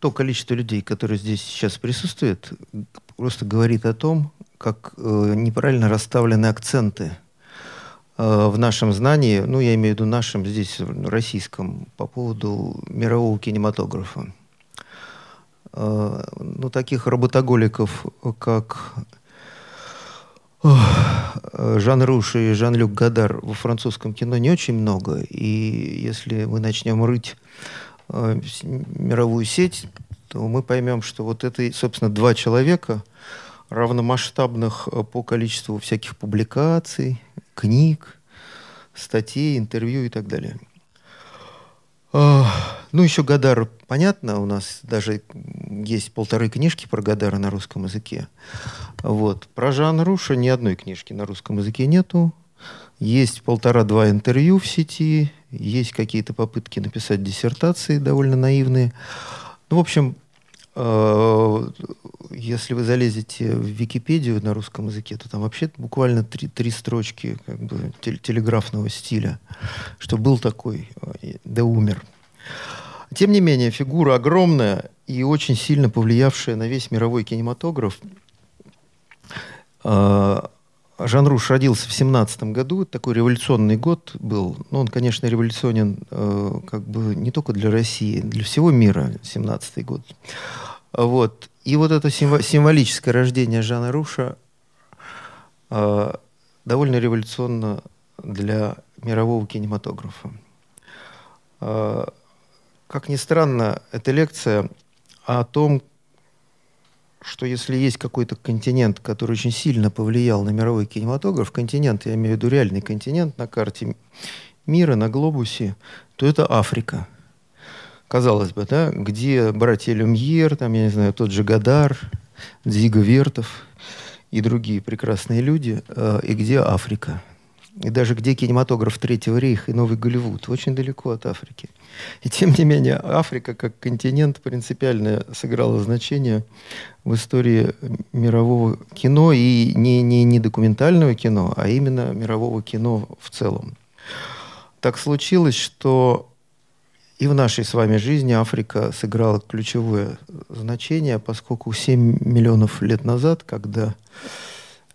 то количество людей, которые здесь сейчас присутствуют, просто говорит о том, как э, неправильно расставлены акценты э, в нашем знании, ну, я имею в виду нашем здесь, российском, по поводу мирового кинематографа. Э, ну, таких работоголиков, как Жан Руш и Жан-Люк Гадар во французском кино не очень много. И если мы начнем рыть мировую сеть, то мы поймем, что вот это, собственно, два человека – равномасштабных э, по количеству всяких публикаций, книг, статей, интервью и так далее. Ну, еще Гадар, понятно, у нас даже есть полторы книжки про Гадара на русском языке. Вот. Про Жан Руша ни одной книжки на русском языке нету. Есть полтора-два интервью в сети, есть какие-то попытки написать диссертации довольно наивные. Ну, в общем, э, если вы залезете в Википедию на русском языке, то там вообще буквально три, три строчки как бы, телеграфного стиля, что был такой, э, да умер. Тем не менее, фигура огромная и очень сильно повлиявшая на весь мировой кинематограф. А, Жан Руш родился в 17 году, такой революционный год был. Но он, конечно, революционен э, как бы не только для России, для всего мира, 17 год. Вот. И вот это символическое рождение Жана Руша э, довольно революционно для мирового кинематографа. Э, как ни странно, эта лекция о том, что если есть какой-то континент, который очень сильно повлиял на мировой кинематограф, континент, я имею в виду реальный континент на карте мира, на глобусе, то это Африка – казалось бы, да, где братья Люмьер, там, я не знаю, тот же Гадар, Дзига Вертов и другие прекрасные люди, э, и где Африка. И даже где кинематограф Третьего рейха и Новый Голливуд, очень далеко от Африки. И тем не менее, Африка как континент принципиально сыграла значение в истории мирового кино, и не, не, не документального кино, а именно мирового кино в целом. Так случилось, что и в нашей с вами жизни Африка сыграла ключевое значение, поскольку 7 миллионов лет назад, когда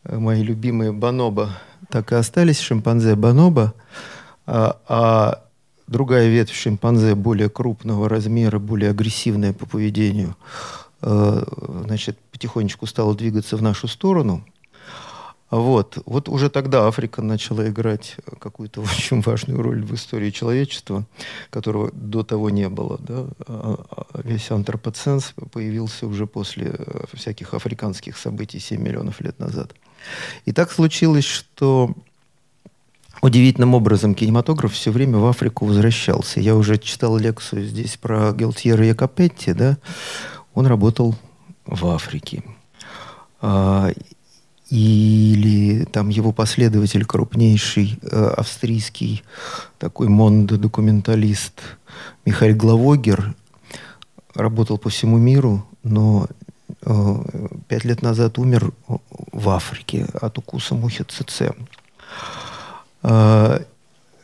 мои любимые бонобо так и остались, шимпанзе бонобо, а, а другая ветвь шимпанзе более крупного размера, более агрессивная по поведению, э, значит, потихонечку стала двигаться в нашу сторону – вот. вот уже тогда Африка начала играть какую-то очень важную роль в истории человечества, которого до того не было. Да? А, а весь антропоценс появился уже после э, всяких африканских событий 7 миллионов лет назад. И так случилось, что удивительным образом кинематограф все время в Африку возвращался. Я уже читал лекцию здесь про Гелтьера Якопетти, да? Он работал в Африке. А, или там его последователь, крупнейший э, австрийский такой мондо-документалист Михаил Главогер, работал по всему миру, но пять лет назад умер в Африке от укуса мухи ЦЦ. Э,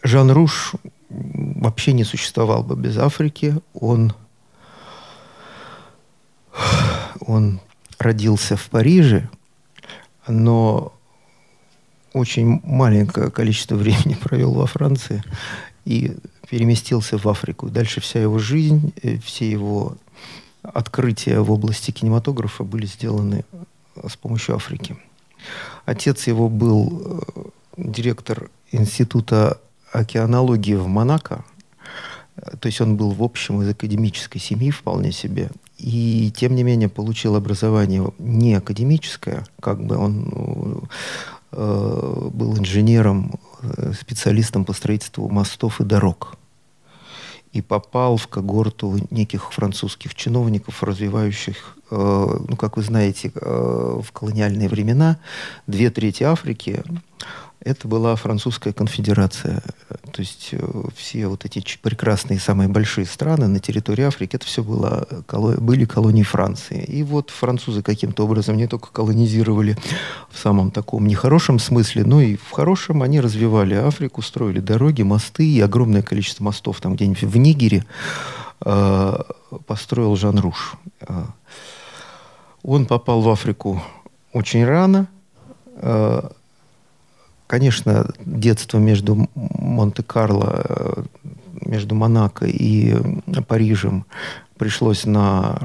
Жан Руш вообще не существовал бы без Африки. Он, он родился в Париже, но очень маленькое количество времени провел во Франции и переместился в Африку. Дальше вся его жизнь, э, все его открытия в области кинематографа были сделаны э, с помощью Африки. Отец его был э, директор Института океанологии в Монако, то есть он был в общем из академической семьи вполне себе и тем не менее получил образование не академическое, как бы он э, был инженером, э, специалистом по строительству мостов и дорог. И попал в когорту неких французских чиновников, развивающих, ну, как вы знаете, э, в колониальные времена две трети Африки это была Французская конфедерация. То есть э, все вот эти прекрасные, самые большие страны на территории Африки, это все было, были колонии Франции. И вот французы каким-то образом не только колонизировали в самом таком нехорошем смысле, но и в хорошем. Они развивали Африку, строили дороги, мосты и огромное количество мостов там где-нибудь в Нигере построил Жан Руш. Он попал в Африку очень рано. Конечно, детство между Монте-Карло, между Монако и Парижем пришлось на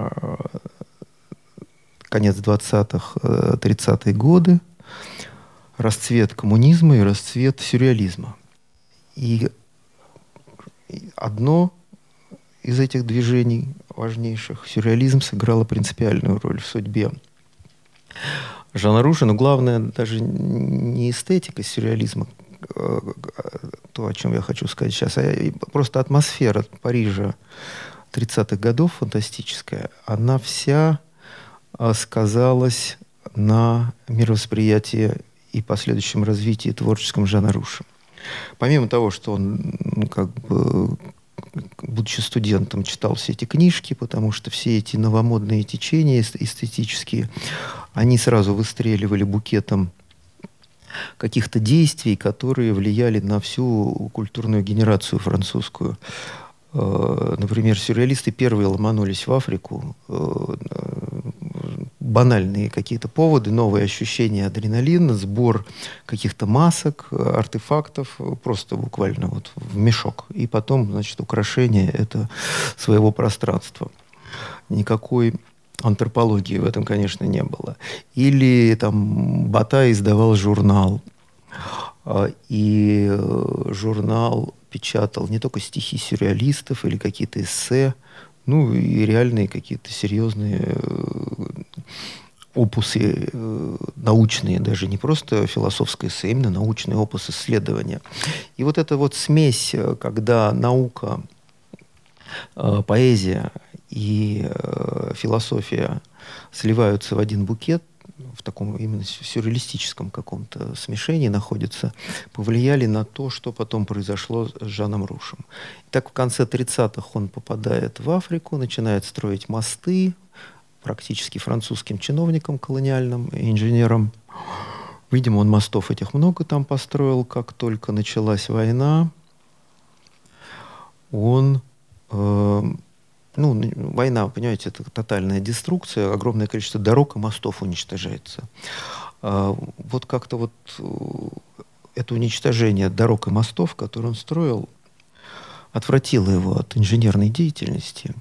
конец 20-х, 30-е годы, расцвет коммунизма и расцвет сюрреализма. И одно из этих движений важнейших, сюрреализм, сыграло принципиальную роль в судьбе. Жана Ружа, но главное даже не эстетика сюрреализма, э, то, о чем я хочу сказать сейчас, а просто атмосфера Парижа 30-х годов фантастическая, она вся а, сказалось на мировосприятии и последующем развитии творческом Жана Руша. Помимо того, что он, ну, как бы, будучи студентом, читал все эти книжки, потому что все эти новомодные течения эстетические, они сразу выстреливали букетом каких-то действий, которые влияли на всю культурную генерацию французскую. Э, например, сюрреалисты первые ломанулись в Африку. Э, банальные какие-то поводы, новые ощущения адреналина, сбор каких-то масок, артефактов, просто буквально вот в мешок. И потом, значит, украшение это своего пространства. Никакой антропологии в этом, конечно, не было. Или там Бата издавал журнал. А, и э, журнал печатал не только стихи сюрреалистов или какие-то эссе, ну и реальные какие-то серьезные э, опусы э, научные, даже не просто философское эссе, именно научный опус исследования. И вот эта вот смесь, когда наука, поэзия и философия сливаются в один букет, в таком именно сюрреалистическом каком-то смешении находятся, повлияли на то, что потом произошло с Жаном Рушем. так в конце 30-х он попадает в Африку, начинает строить мосты, практически французским чиновником колониальным, инженером. Видимо, он мостов этих много там построил. Как только началась война, он э, ну, война, понимаете, это тотальная деструкция, огромное количество дорог и мостов уничтожается. А, вот как-то вот э, это уничтожение дорог и мостов, которые он строил, отвратило его от инженерной деятельности.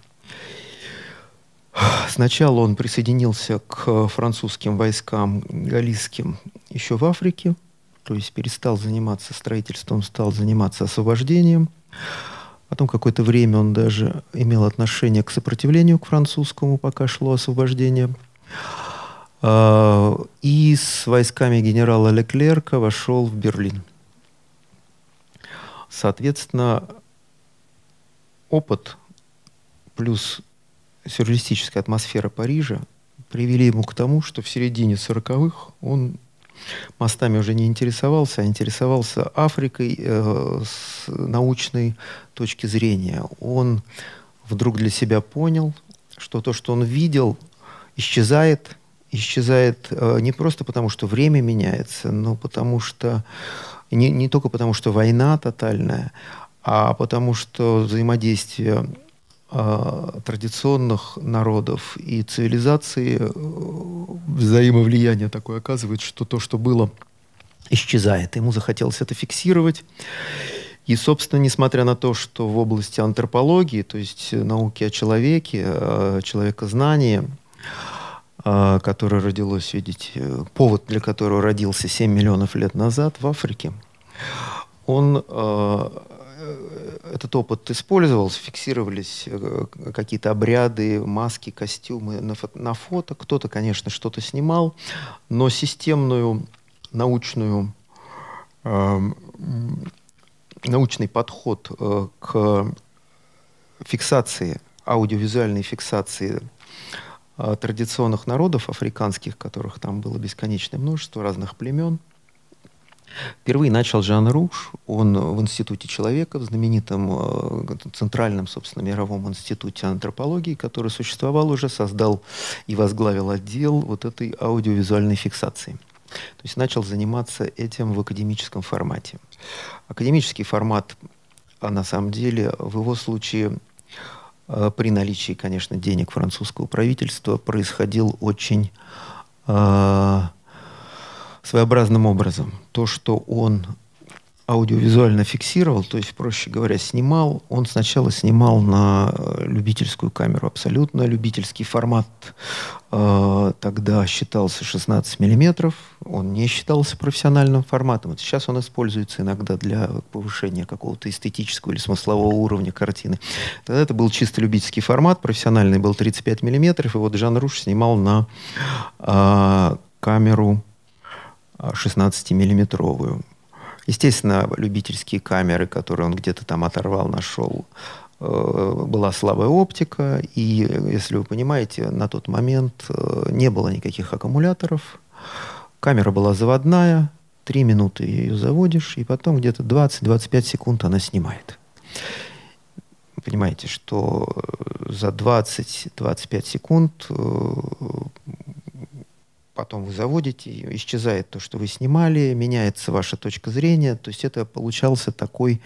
Сначала он присоединился к французским войскам галийским еще в Африке, то есть перестал заниматься строительством, стал заниматься освобождением. Потом какое-то время он даже имел отношение к сопротивлению к французскому, пока шло освобождение. А, и с войсками генерала Леклерка вошел в Берлин. Соответственно, опыт плюс сюрреалистическая атмосфера Парижа привели ему к тому, что в середине 40-х он мостами уже не интересовался, а интересовался Африкой э, с научной точки зрения. Он вдруг для себя понял, что то, что он видел, исчезает, исчезает э, не просто потому, что время меняется, но потому что не, не только потому, что война тотальная, а потому что взаимодействие традиционных народов и цивилизации э, взаимовлияние такое оказывает, что то, что было, исчезает. Ему захотелось это фиксировать. И, собственно, несмотря на то, что в области антропологии, то есть науки о человеке, человекознании, а, которое родилось, видите, повод для которого родился 7 миллионов лет назад в Африке, он этот опыт использовался, фиксировались э, какие-то обряды, маски, костюмы на, фото. Кто-то, конечно, что-то снимал, но системную научную, э, научный подход э, к фиксации, аудиовизуальной фиксации э, традиционных народов африканских, которых там было бесконечное множество разных племен – Впервые начал Жан Руш, он в Институте человека, в знаменитом э, Центральном, собственно, мировом институте антропологии, который существовал уже, создал и возглавил отдел вот этой аудиовизуальной фиксации. То есть начал заниматься этим в академическом формате. Академический формат, а на самом деле, в его случае э, при наличии, конечно, денег французского правительства происходил очень э, своеобразным образом. То, что он аудиовизуально фиксировал, то есть, проще говоря, снимал, он сначала снимал на э, любительскую камеру, абсолютно любительский формат. Э, тогда считался 16 миллиметров, он не считался профессиональным форматом. Вот сейчас он используется иногда для повышения какого-то эстетического или смыслового уровня картины. Тогда это был чисто любительский формат, профессиональный был 35 миллиметров, и вот Жан Руш снимал на э, камеру 16-миллиметровую. Естественно, любительские камеры, которые он где-то там оторвал, нашел, э, была слабая оптика, и, если вы понимаете, на тот момент э, не было никаких аккумуляторов. Камера была заводная, три минуты ее заводишь, и потом где-то 20-25 секунд она снимает. Понимаете, что за 20-25 секунд э, потом вы заводите, исчезает то, что вы снимали, меняется ваша точка зрения. То есть это получался такой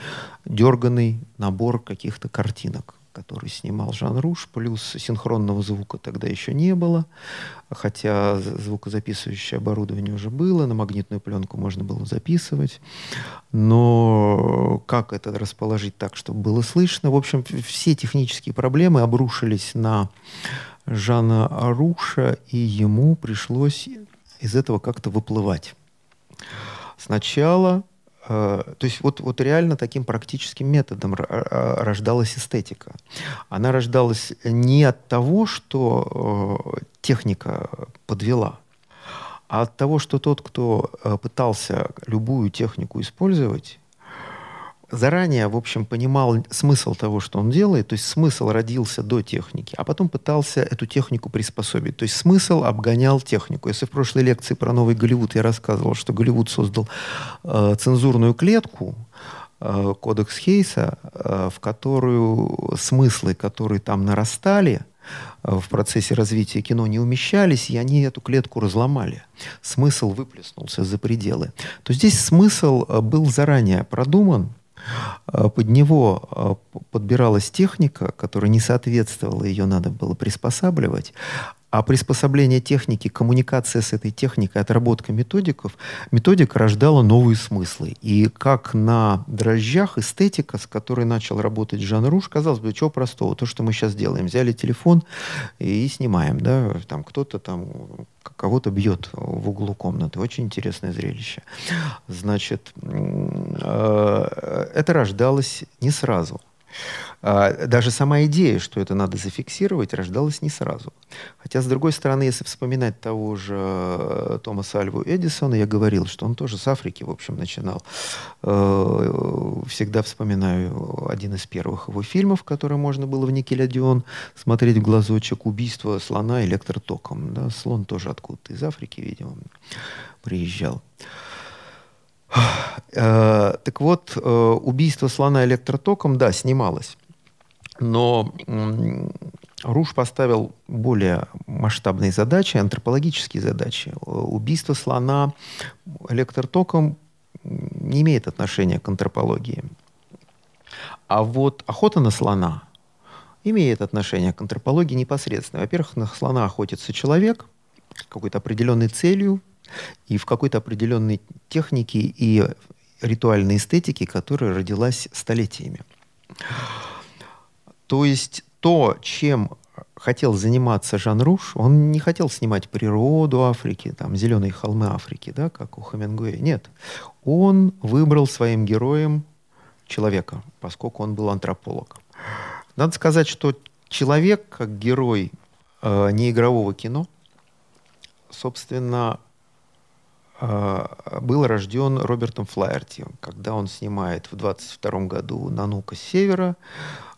дерганный набор каких-то картинок, который снимал Жан Руш, плюс синхронного звука тогда еще не было, хотя звукозаписывающее оборудование уже было, на магнитную пленку можно было записывать, но как это расположить так, чтобы было слышно? В общем, все технические проблемы обрушились на Жана Аруша, и ему пришлось из этого как-то выплывать. Сначала, э, то есть вот, вот реально таким практическим методом рождалась эстетика. Она рождалась не от того, что э, техника подвела, а от того, что тот, кто э, пытался любую технику использовать, заранее, в общем, понимал смысл того, что он делает, то есть смысл родился до техники, а потом пытался эту технику приспособить. То есть смысл обгонял технику. Если в прошлой лекции про новый Голливуд я рассказывал, что Голливуд создал э, цензурную клетку, э, кодекс Хейса, э, в которую смыслы, которые там нарастали, э, в процессе развития кино не умещались, и они эту клетку разломали. Смысл выплеснулся за пределы. То здесь смысл э, был заранее продуман, под него а, подбиралась техника, которая не соответствовала, ее надо было приспосабливать. А приспособление техники, коммуникация с этой техникой, отработка методиков, методика рождала новые смыслы. И как на дрожжах эстетика, с которой начал работать Жан Руш, казалось бы, чего простого, то, что мы сейчас делаем. Взяли телефон и снимаем, да, там кто-то там кого-то бьет в углу комнаты. Очень интересное зрелище. Значит, э, это рождалось не сразу. А, даже сама идея, что это надо зафиксировать, рождалась не сразу. Хотя, с другой стороны, если вспоминать того же э, Томаса Альву Эдисона, я говорил, что он тоже с Африки, в общем, начинал. Э, всегда вспоминаю один из первых его фильмов, который можно было в Никелядион смотреть в глазочек «Убийство слона электротоком». Да? Слон тоже откуда-то из Африки, видимо, приезжал. Э, так вот, убийство слона электротоком, да, снималось. Но Руш поставил более масштабные задачи, антропологические задачи. Убийство слона электротоком не имеет отношения к антропологии. А вот охота на слона имеет отношение к антропологии непосредственно. Во-первых, на слона охотится человек какой-то определенной целью и в какой-то определенной технике и ритуальной эстетике, которая родилась столетиями. То есть то, чем хотел заниматься Жан Руш, он не хотел снимать природу Африки, там, зеленые холмы Африки, да, как у Хемингуэя. Нет. Он выбрал своим героем человека, поскольку он был антрополог. Надо сказать, что человек, как герой э, неигрового кино, собственно, э, был рожден Робертом Флаерти, когда он снимает в 22 году «Нанука с севера»,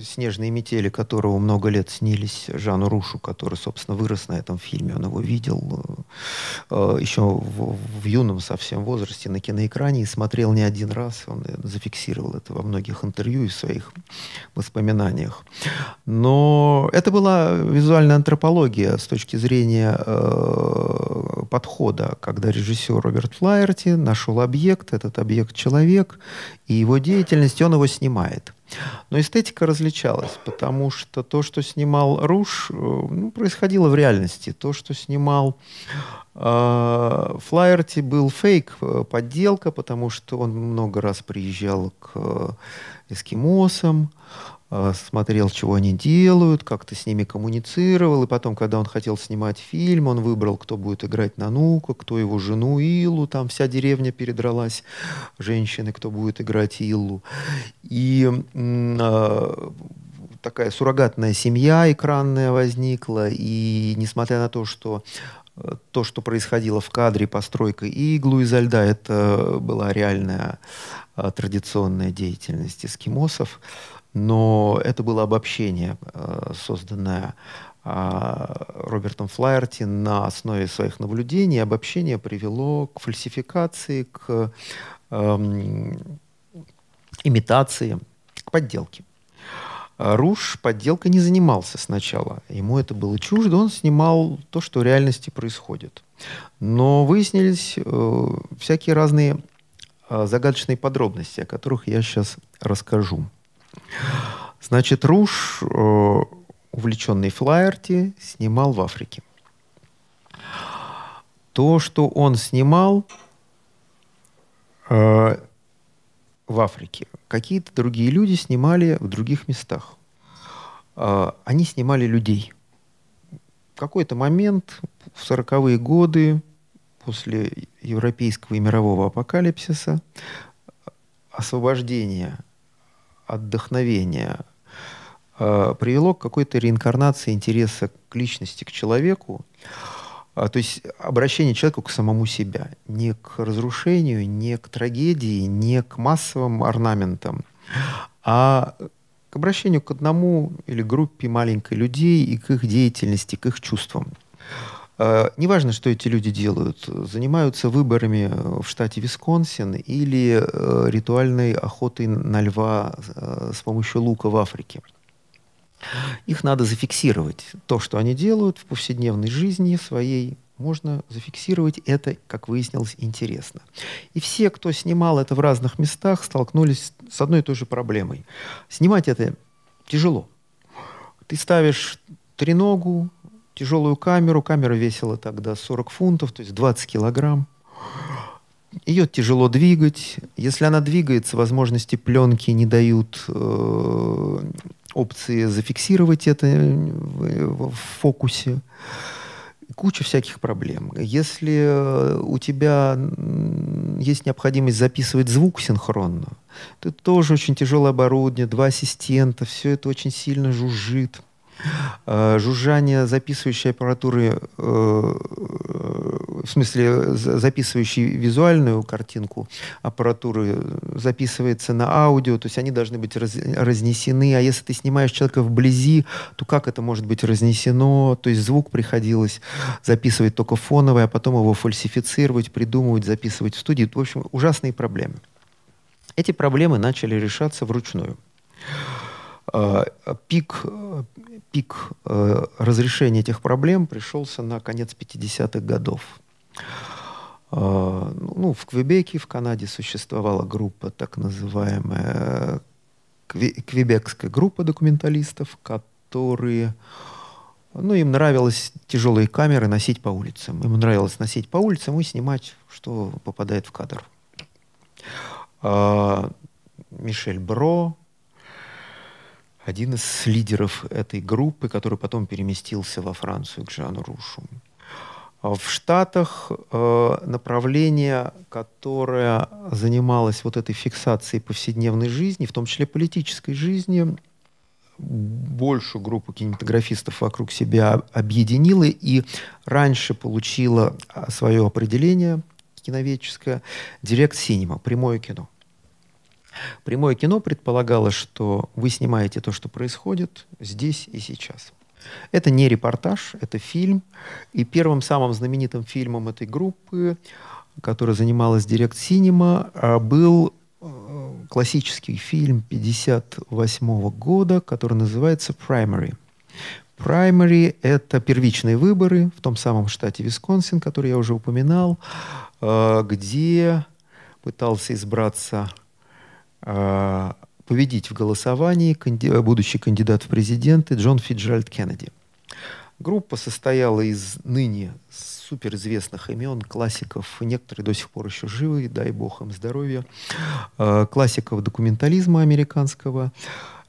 снежные метели, которого много лет снились Жану Рушу, который, собственно, вырос на этом фильме. Он его видел э, еще в, в юном совсем возрасте на киноэкране и смотрел не один раз. Он зафиксировал это во многих интервью и своих воспоминаниях. Но это была визуальная антропология с точки зрения э, подхода, когда режиссер Роберт Флайерти нашел объект, этот объект человек, и его деятельность, он его снимает. Но эстетика различалась, потому что то, что снимал Руш, э, ну, происходило в реальности. То, что снимал э, Флайерти, был фейк, э, подделка, потому что он много раз приезжал к э, эскимосам, смотрел, чего они делают, как-то с ними коммуницировал. И потом, когда он хотел снимать фильм, он выбрал, кто будет играть Нанука, кто его жену Илу. Там вся деревня передралась, женщины, кто будет играть Илу. И э, такая суррогатная семья экранная возникла. И несмотря на то, что э, то, что происходило в кадре, постройка иглу изо льда, это была реальная а, традиционная деятельность эскимосов, но это было обобщение, а, созданное а, Робертом Флайерти на основе своих наблюдений. Обобщение привело к фальсификации, к эм, имитации, к подделке. Руш подделкой не занимался сначала. Ему это было чуждо, он снимал то, что в реальности происходит. Но выяснились э, всякие разные а, загадочные подробности, о которых я сейчас расскажу. Значит, Руш, э, увлеченный Флайерти, снимал в Африке. То, что он снимал э, в Африке, какие-то другие люди снимали в других местах. Э, они снимали людей. В какой-то момент, в 40-е годы, после европейского и мирового апокалипсиса, освобождение, отдохновение э, привело к какой-то реинкарнации интереса к личности, к человеку, э, то есть обращение человека к самому себя, не к разрушению, не к трагедии, не к массовым орнаментам, а к обращению к одному или группе маленькой людей и к их деятельности, к их чувствам. Э, неважно, что эти люди делают, занимаются выборами в штате Висконсин или э, ритуальной охотой на льва э, с помощью лука в Африке. Их надо зафиксировать. То, что они делают в повседневной жизни своей, можно зафиксировать. Это, как выяснилось, интересно. И все, кто снимал это в разных местах, столкнулись с одной и той же проблемой. Снимать это тяжело. Ты ставишь треногу, тяжелую камеру. Камера весила тогда 40 фунтов, то есть 20 килограмм. Ее тяжело двигать. Если она двигается, возможности пленки не дают э, опции зафиксировать это в, в фокусе. Куча всяких проблем. Если э, у тебя есть необходимость записывать звук синхронно, то тоже очень тяжелое оборудование, два ассистента, все это очень сильно жужжит. Э, жужжание записывающей аппаратуры, э, в смысле записывающей визуальную картинку аппаратуры записывается на аудио, то есть они должны быть раз, разнесены, а если ты снимаешь человека вблизи, то как это может быть разнесено, то есть звук приходилось записывать только фоновый, а потом его фальсифицировать, придумывать, записывать в студии. В общем, ужасные проблемы. Эти проблемы начали решаться вручную. Э, пик, пик э, разрешения этих проблем пришелся на конец 50-х годов. Э, ну, в Квебеке, в Канаде, существовала группа, так называемая Квебекская группа документалистов, которые ну, им нравилось тяжелые камеры носить по улицам. Им нравилось носить по улицам и снимать, что попадает в кадр. Мишель Бро, один из лидеров этой группы, который потом переместился во Францию к Жану Рушу. В Штатах э, направление, которое занималось вот этой фиксацией повседневной жизни, в том числе политической жизни, большую группу кинематографистов вокруг себя объединило и раньше получило а, свое определение киноведческое «Директ Синема», прямое кино. Прямое кино предполагало, что вы снимаете то, что происходит здесь и сейчас. Это не репортаж, это фильм. И первым самым знаменитым фильмом этой группы, которая занималась Direct Cinema, а, был э, классический фильм 1958 года, который называется «Primary». Primary – это первичные выборы в том самом штате Висконсин, который я уже упоминал, э, где пытался избраться, победить в голосовании будущий кандидат в президенты Джон Фиджеральд Кеннеди. Группа состояла из ныне суперизвестных имен, классиков, некоторые до сих пор еще живы, дай бог им здоровья, э, классиков документализма американского,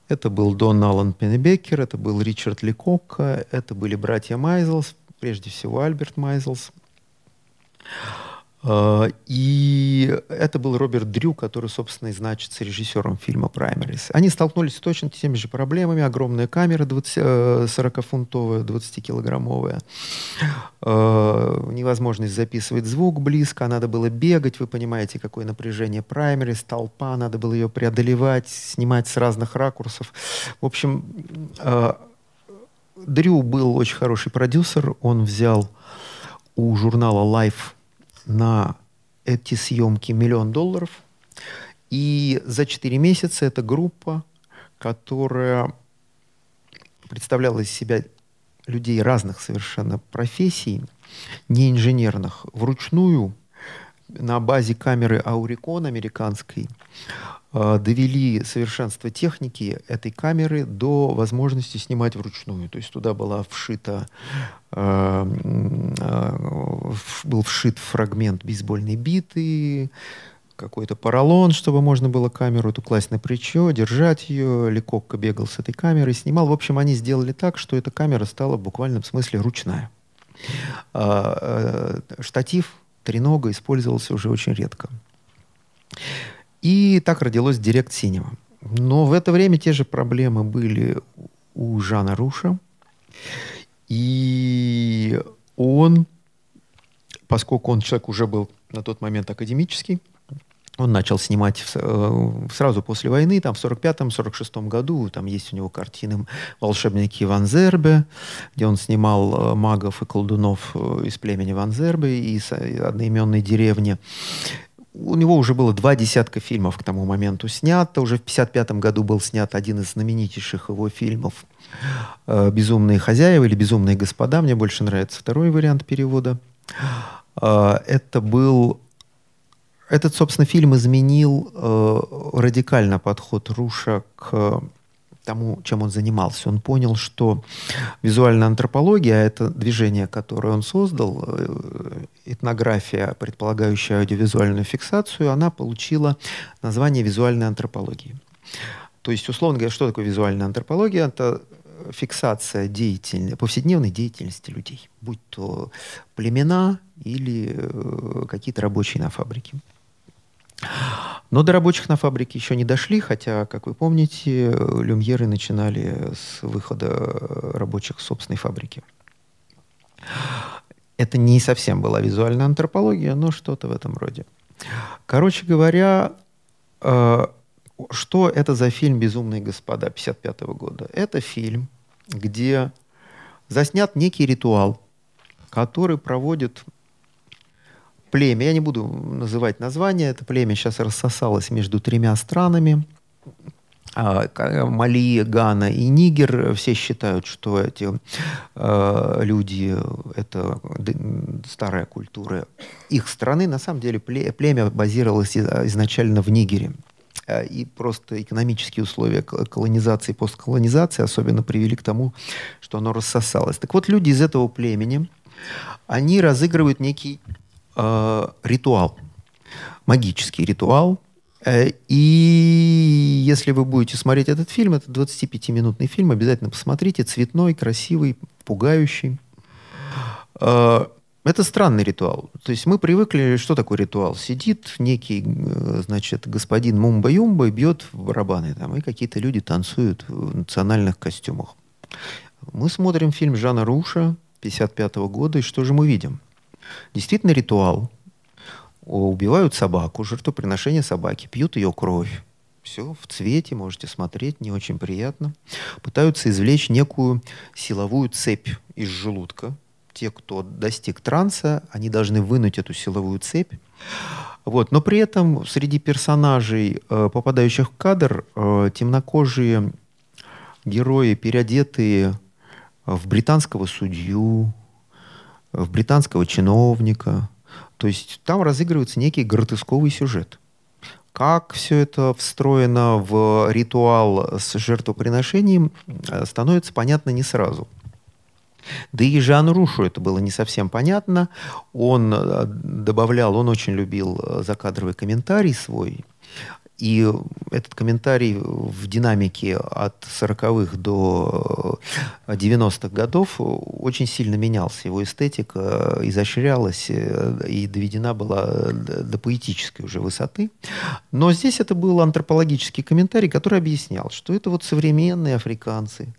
это был Дон Аллан Пеннебекер, это был Ричард Ликокко, это были братья Майзелс, прежде всего Альберт Майзелс. А, и это был Роберт Дрю, который, собственно, и значится режиссером фильма «Праймерис». Они столкнулись с точно теми же проблемами. Огромная камера 40-фунтовая, 20-килограммовая. А, невозможность записывать звук близко. Надо было бегать. Вы понимаете, какое напряжение «Праймерис». Толпа. Надо было ее преодолевать, снимать с разных ракурсов. В общем, а, Дрю был очень хороший продюсер. Он взял у журнала Life на эти съемки миллион долларов. И за 4 месяца эта группа, которая представляла из себя людей разных совершенно профессий, не инженерных, вручную на базе камеры Аурикон американской довели совершенство техники этой камеры до возможности снимать вручную. То есть туда была вшита, э, э, был вшит фрагмент бейсбольной биты, какой-то поролон, чтобы можно было камеру эту класть на плечо, держать ее. Лекокко бегал с этой камерой, снимал. В общем, они сделали так, что эта камера стала в буквальном смысле ручная. Штатив тренога использовался уже очень редко. И так родилось Директ Синема. Но в это время те же проблемы были у Жана Руша. И он, поскольку он человек уже был на тот момент академический, он начал снимать э, сразу после войны, там в 45-46 году, там есть у него картины «Волшебники Ван Зербе», где он снимал э, магов и колдунов э, из племени Ван Зербе из одноименной деревни у него уже было два десятка фильмов к тому моменту снято. Уже в 1955 году был снят один из знаменитейших его фильмов э, «Безумные хозяева» или «Безумные господа». Мне больше нравится второй вариант перевода. Э, это был... Этот, собственно, фильм изменил э, радикально подход Руша к тому, чем он занимался. Он понял, что визуальная антропология, это движение, которое он создал, этнография, предполагающая аудиовизуальную фиксацию, она получила название визуальной антропологии. То есть, условно говоря, что такое визуальная антропология? Это фиксация деятельности, повседневной деятельности людей, будь то племена или э, какие-то рабочие на фабрике. Но до рабочих на фабрике еще не дошли, хотя, как вы помните, люмьеры начинали с выхода рабочих с собственной фабрики. Это не совсем была визуальная антропология, но что-то в этом роде. Короче говоря, э, что это за фильм «Безумные господа» 1955 года? Это фильм, где заснят некий ритуал, который проводит племя, я не буду называть название, это племя сейчас рассосалось между тремя странами, Мали, Гана и Нигер, все считают, что эти э, люди — это старая культура их страны. На самом деле племя базировалось изначально в Нигере. Э, и просто экономические условия колонизации и постколонизации особенно привели к тому, что оно рассосалось. Так вот, люди из этого племени, они разыгрывают некий э, ритуал, магический ритуал. Э, и если вы будете смотреть этот фильм, это 25-минутный фильм, обязательно посмотрите. Цветной, красивый, пугающий. Э, это странный ритуал. То есть мы привыкли, что такое ритуал? Сидит некий, э, значит, господин Мумба-Юмба и бьет в барабаны. Там, и какие-то люди танцуют в национальных костюмах. Мы смотрим фильм Жана Руша 55 года, и что же мы видим? Действительно ритуал. Убивают собаку, жертвоприношение собаки, пьют ее кровь. Все в цвете, можете смотреть, не очень приятно. Пытаются извлечь некую силовую цепь из желудка. Те, кто достиг транса, они должны вынуть эту силовую цепь. Вот. Но при этом среди персонажей, э, попадающих в кадр, э, темнокожие герои, переодетые в британского судью, в британского чиновника. То есть там разыгрывается некий гротесковый сюжет. Как все это встроено в ритуал с жертвоприношением, э, становится понятно не сразу. Да и Жану Рушу это было не совсем понятно. Он э, добавлял, он очень любил э, закадровый комментарий свой. И этот комментарий в динамике от 40-х до 90-х годов очень сильно менялся. Его эстетика изощрялась и доведена была до поэтической уже высоты. Но здесь это был антропологический комментарий, который объяснял, что это вот современные африканцы,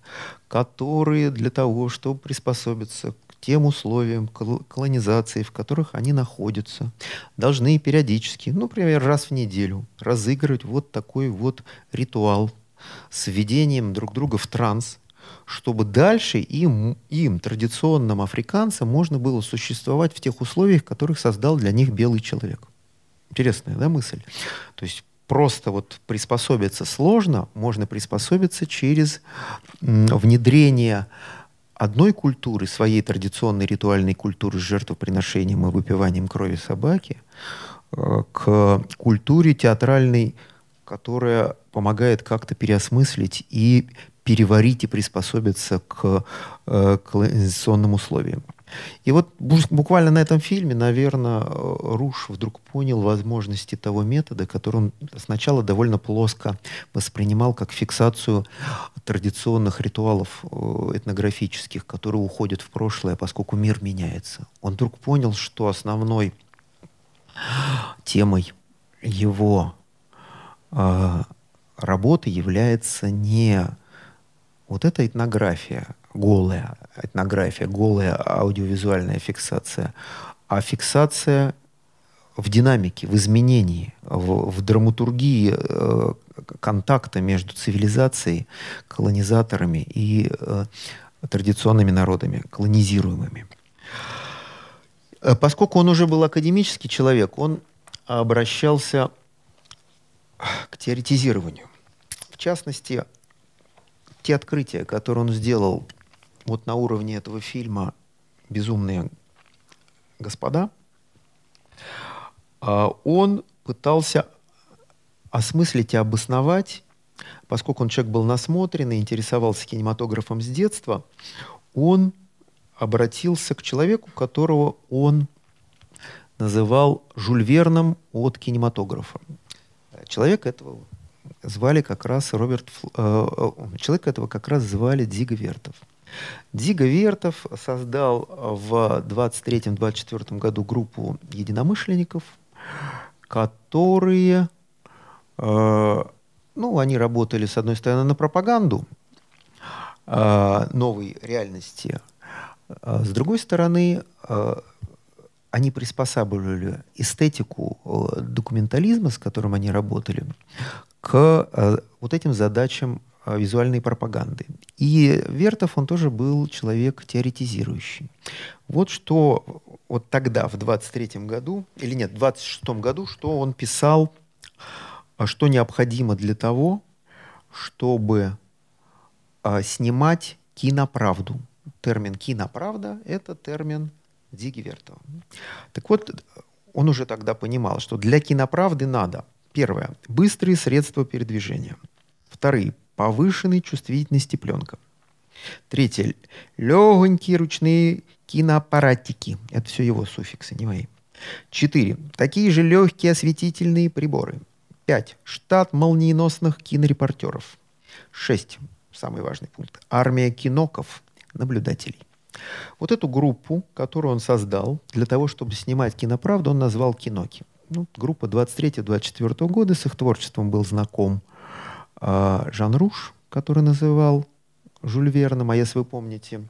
которые для того, чтобы приспособиться тем условиям колонизации, в которых они находятся, должны периодически, ну, например, раз в неделю разыгрывать вот такой вот ритуал с введением друг друга в транс, чтобы дальше им, им, традиционным африканцам, можно было существовать в тех условиях, которых создал для них белый человек. Интересная, да, мысль? То есть просто вот приспособиться сложно, можно приспособиться через внедрение одной культуры, своей традиционной ритуальной культуры с жертвоприношением и выпиванием крови собаки, э, к культуре театральной, которая помогает как-то переосмыслить и переварить и приспособиться к э, колонизационным условиям. И вот буквально на этом фильме, наверное, Руш вдруг понял возможности того метода, который он сначала довольно плоско воспринимал как фиксацию традиционных ритуалов э, этнографических, которые уходят в прошлое, поскольку мир меняется. Он вдруг понял, что основной темой его э, работы является не вот эта этнография, голая этнография, голая аудиовизуальная фиксация, а фиксация в динамике, в изменении, в, в драматургии э, контакта между цивилизацией, колонизаторами и э, традиционными народами, колонизируемыми. Э, поскольку он уже был академический человек, он обращался к теоретизированию. В частности, те открытия, которые он сделал вот на уровне этого фильма «Безумные господа», а, он пытался осмыслить и обосновать, поскольку он человек был насмотренный, интересовался кинематографом с детства, он обратился к человеку, которого он называл Жюль Верном от кинематографа. Человек этого звали как раз Роберт... Э, э, человека этого как раз звали Дзига Вертов. Дига Вертов создал в 23-24 году группу единомышленников, которые, э, ну, они работали, с одной стороны, на пропаганду э, новой реальности, а с другой стороны, э, они приспосабливали эстетику э, документализма, с которым они работали, к э, вот этим задачам Э, визуальной пропаганды. И Вертов, он тоже был человек теоретизирующий. Вот что вот тогда, в 23 году, или нет, в 26 году, что он писал, а что необходимо для того, чтобы а, снимать киноправду. Термин «киноправда» — это термин Диги Вертова. Так вот, он уже тогда понимал, что для киноправды надо, первое, быстрые средства передвижения. Вторые, повышенной чувствительности пленка. Третье. Легонькие ручные киноаппаратики. Это все его суффиксы, не мои. Четыре. Такие же легкие осветительные приборы. Пять. Штат молниеносных кинорепортеров. Шесть. Самый важный пункт. Армия киноков, наблюдателей. Вот эту группу, которую он создал для того, чтобы снимать киноправду, он назвал «Киноки». Ну, группа 23-24 года, с их творчеством был знаком – Жан Руш, который называл Жюль Верном, а если вы помните,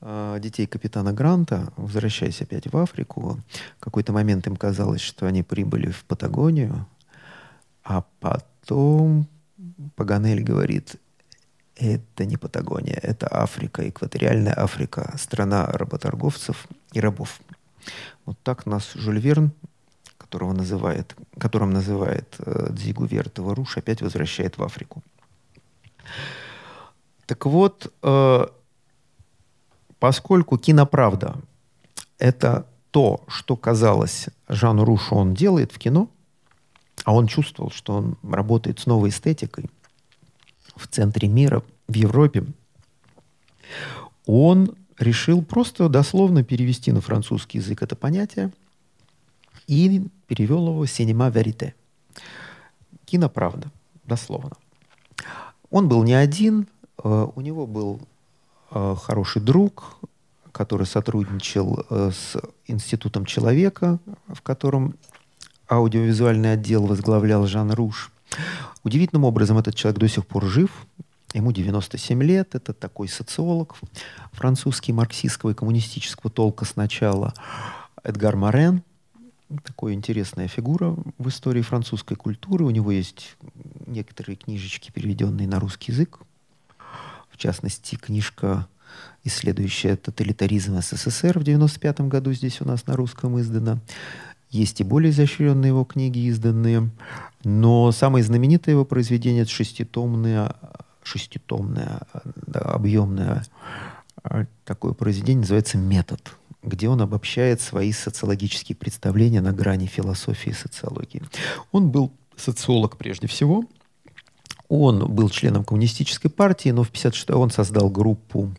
а, детей капитана Гранта, возвращаясь опять в Африку, в какой-то момент им казалось, что они прибыли в Патагонию, а потом Паганель говорит, это не Патагония, это Африка, экваториальная Африка, страна работорговцев и рабов. Вот так нас Жюль Верн которого называет, которым называет э, Дзигу Вертова Руш, опять возвращает в Африку. Так вот, э, поскольку киноправда – это то, что казалось Жану Рушу он делает в кино, а он чувствовал, что он работает с новой эстетикой в центре мира, в Европе, он решил просто дословно перевести на французский язык это понятие и перевел его «синема верите». Киноправда, дословно. Он был не один, э, у него был э, хороший друг, который сотрудничал э, с Институтом человека, в котором аудиовизуальный отдел возглавлял Жан Руш. Удивительным образом этот человек до сих пор жив. Ему 97 лет. Это такой социолог французский, марксистского и коммунистического толка сначала. Эдгар Морен. Такая интересная фигура в истории французской культуры. У него есть некоторые книжечки, переведенные на русский язык. В частности, книжка исследующая тоталитаризм СССР в 1995 году здесь у нас на русском издана. Есть и более изощренные его книги изданные, но самое знаменитое его произведение – это шеститомное, шеститомное да, объемное а, такое произведение, называется «Метод», где он обобщает свои социологические представления на грани философии и социологии. Он был социолог прежде всего, он был членом коммунистической партии, но в 56 он создал группу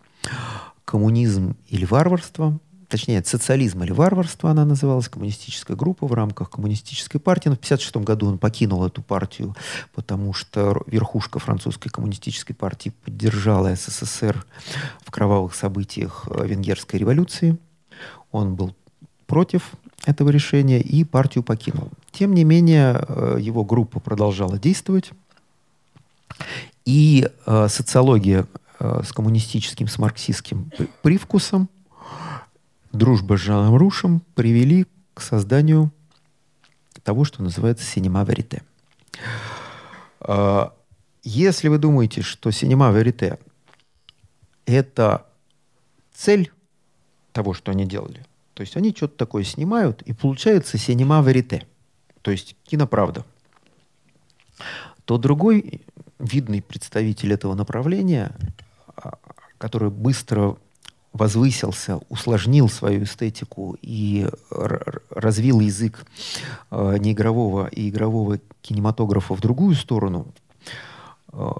«Коммунизм или варварство», точнее, социализм или варварство она называлась, коммунистическая группа в рамках коммунистической партии. Но в 1956 году он покинул эту партию, потому что верхушка французской коммунистической партии поддержала СССР в кровавых событиях э, Венгерской революции. Он был против этого решения и партию покинул. Тем не менее, э, его группа продолжала действовать. И э, социология э, с коммунистическим, с марксистским привкусом дружба с Жаном Рушем привели к созданию того, что называется «Синема Верите». А, если вы думаете, что «Синема Верите» — это цель того, что они делали, то есть они что-то такое снимают, и получается «Синема Верите», то есть киноправда, то другой видный представитель этого направления, а, который быстро возвысился, усложнил свою эстетику и развил язык э, неигрового и игрового кинематографа в другую сторону, э,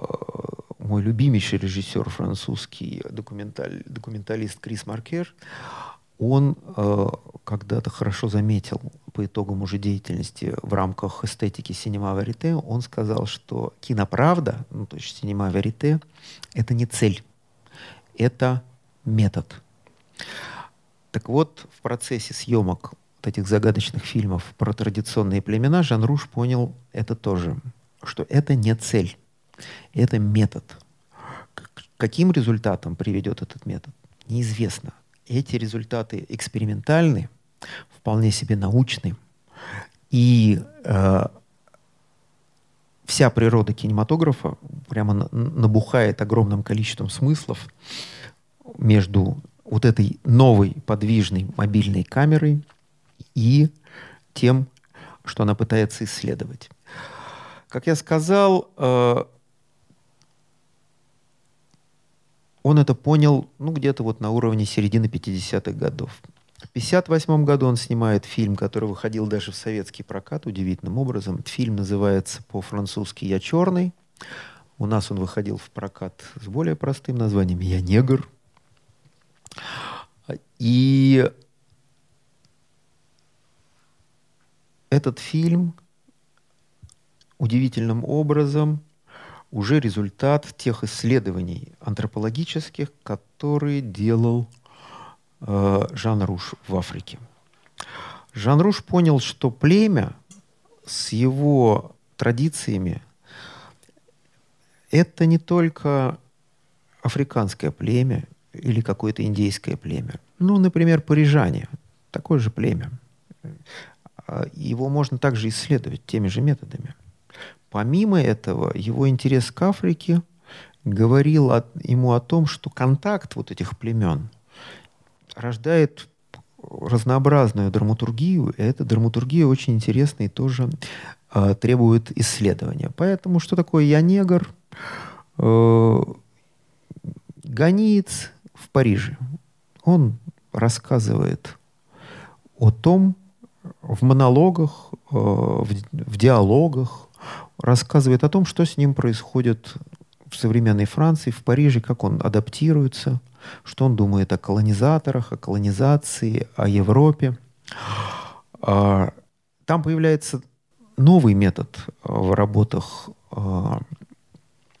мой любимейший режиссер французский, документаль, документалист Крис Маркер, он э, когда-то хорошо заметил по итогам уже деятельности в рамках эстетики синема верите, он сказал, что киноправда, ну, то есть синема верите, это не цель, это метод. Так вот, в процессе съемок вот этих загадочных фильмов про традиционные племена Жан Руш понял это тоже, что это не цель, это метод. К каким результатам приведет этот метод, неизвестно. Эти результаты экспериментальны, вполне себе научны, и э, вся природа кинематографа прямо набухает огромным количеством смыслов, между вот этой новой подвижной мобильной камерой и тем, что она пытается исследовать. Как я сказал, э, он это понял ну, где-то вот на уровне середины 50-х годов. В 1958 году он снимает фильм, который выходил даже в советский прокат удивительным образом. Фильм называется по-французски «Я черный». У нас он выходил в прокат с более простым названием «Я негр». И этот фильм удивительным образом уже результат тех исследований антропологических, которые делал э, Жан Руш в Африке. Жан Руш понял, что племя с его традициями это не только африканское племя, или какое-то индейское племя. Ну, например, парижане, такое же племя. А, его можно также исследовать теми же методами. Помимо этого, его интерес к Африке говорил от, ему о том, что контакт вот этих племен рождает разнообразную драматургию, и эта драматургия очень интересная и тоже э, требует исследования. Поэтому что такое «я негр», э, «Ганиец», в Париже. Он рассказывает о том, в монологах, э, в, в диалогах, рассказывает о том, что с ним происходит в современной Франции, в Париже, как он адаптируется, что он думает о колонизаторах, о колонизации, о Европе. А, там появляется новый метод в работах а,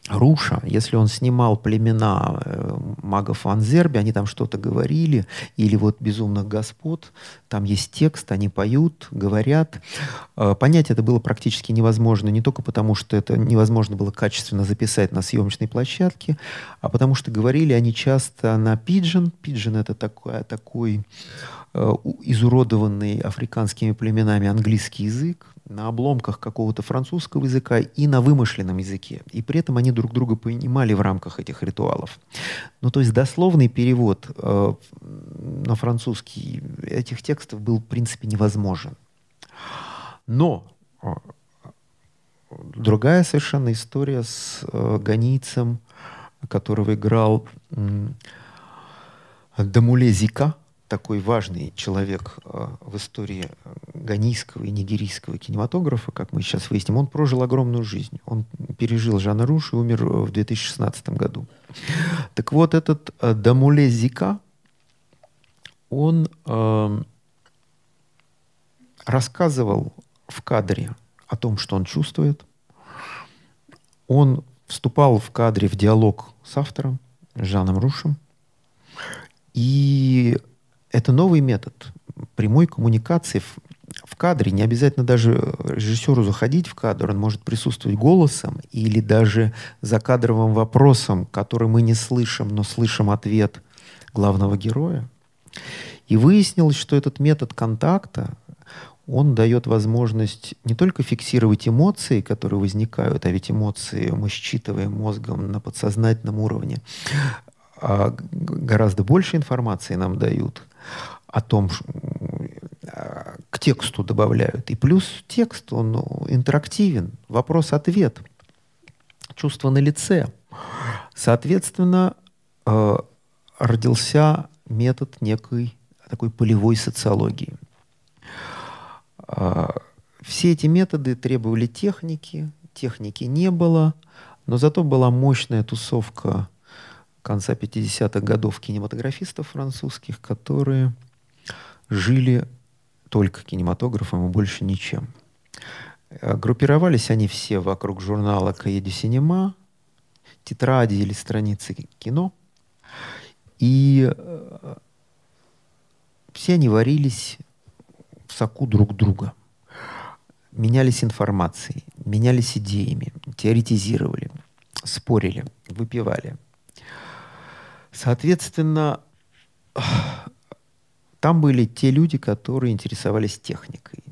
Руша, если он снимал племена э, магов Анзерби, они там что-то говорили, или вот «Безумных господ», там есть текст, они поют, говорят. Э, понять это было практически невозможно, не только потому, что это невозможно было качественно записать на съемочной площадке, а потому что говорили они часто на пиджин. Пиджин — это такой, такой э, изуродованный африканскими племенами английский язык, на обломках какого-то французского языка и на вымышленном языке. И при этом они друг друга понимали в рамках этих ритуалов. Ну, то есть дословный перевод э, на французский этих текстов был, в принципе, невозможен. Но э, другая совершенно история с э, ганийцем, которого играл э, Дамуле Зика – такой важный человек э, в истории э, ганийского и нигерийского кинематографа, как мы сейчас выясним, он прожил огромную жизнь. Он пережил Жана Руш и умер э, в 2016 году. Так вот, этот Дамуле Зика, он э, рассказывал в кадре о том, что он чувствует. Он вступал в кадре в диалог с автором, Жаном Рушем. И это новый метод прямой коммуникации в, в кадре. Не обязательно даже режиссеру заходить в кадр, он может присутствовать голосом или даже за кадровым вопросом, который мы не слышим, но слышим ответ главного героя. И выяснилось, что этот метод контакта, он дает возможность не только фиксировать эмоции, которые возникают, а ведь эмоции мы считываем мозгом на подсознательном уровне, а гораздо больше информации нам дают о том, э, к тексту добавляют. И плюс текст, он ну, интерактивен, вопрос-ответ, чувство на лице. Соответственно, э, родился метод некой такой полевой социологии. Э, все эти методы требовали техники, техники не было, но зато была мощная тусовка конца 50-х годов кинематографистов французских, которые жили только кинематографом и больше ничем. Э, группировались они все вокруг журнала «Каеди Синема», тетради или страницы кино. И э, все они варились в соку друг друга. Менялись информацией, менялись идеями, теоретизировали, спорили, выпивали – Соответственно, там были те люди, которые интересовались техникой.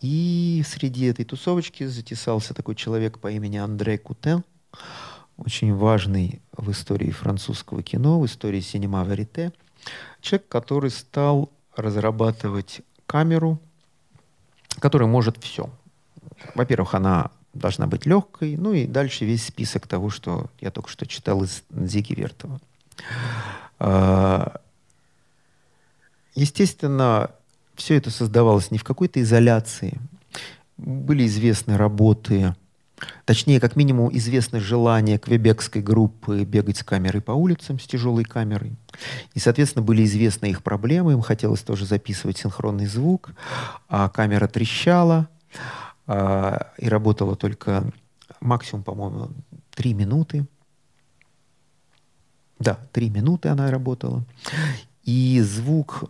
И среди этой тусовочки затесался такой человек по имени Андре Кутен, очень важный в истории французского кино, в истории синема верите. Человек, который стал разрабатывать камеру, которая может все. Во-первых, она должна быть легкой. Ну и дальше весь список того, что я только что читал из Зиги Вертова. А, естественно, все это создавалось не в какой-то изоляции. Были известны работы, точнее, как минимум, известно желание квебекской группы бегать с камерой по улицам, с тяжелой камерой. И, соответственно, были известны их проблемы. Им хотелось тоже записывать синхронный звук, а камера трещала. А, и работала только максимум, по-моему, три минуты. Да, три минуты она работала. И звук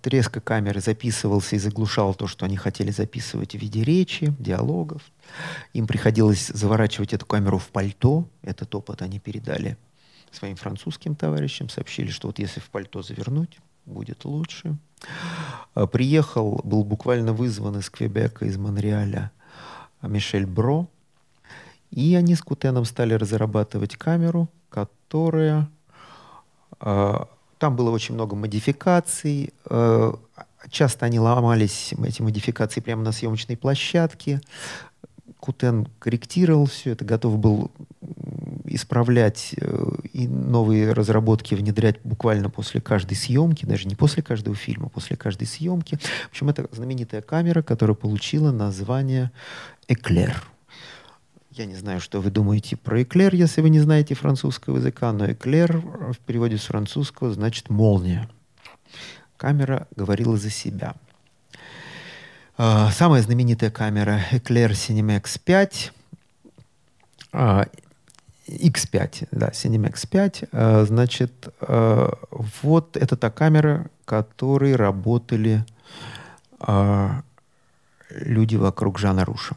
треска камеры записывался и заглушал то, что они хотели записывать в виде речи, диалогов. Им приходилось заворачивать эту камеру в пальто. Этот опыт они передали своим французским товарищам, сообщили, что вот если в пальто завернуть, будет лучше. А, приехал, был буквально вызван из Квебека, из Монреаля Мишель Бро, и они с Кутеном стали разрабатывать камеру, которая... Э, там было очень много модификаций. Часто они ломались, эти модификации, прямо на съемочной площадке. Кутен корректировал все это, готов был исправлять э, и новые разработки внедрять буквально после каждой съемки, даже не после каждого фильма, после каждой съемки. В общем, это знаменитая камера, которая получила название «Эклер». Я не знаю, что вы думаете про эклер, если вы не знаете французского языка, но эклер в переводе с французского значит молния. Камера говорила за себя. А, самая знаменитая камера Eclair Cinemax 5, X5, да, Cinemax 5, а, значит, а, вот это та камера, которой работали люди вокруг Жана Руша.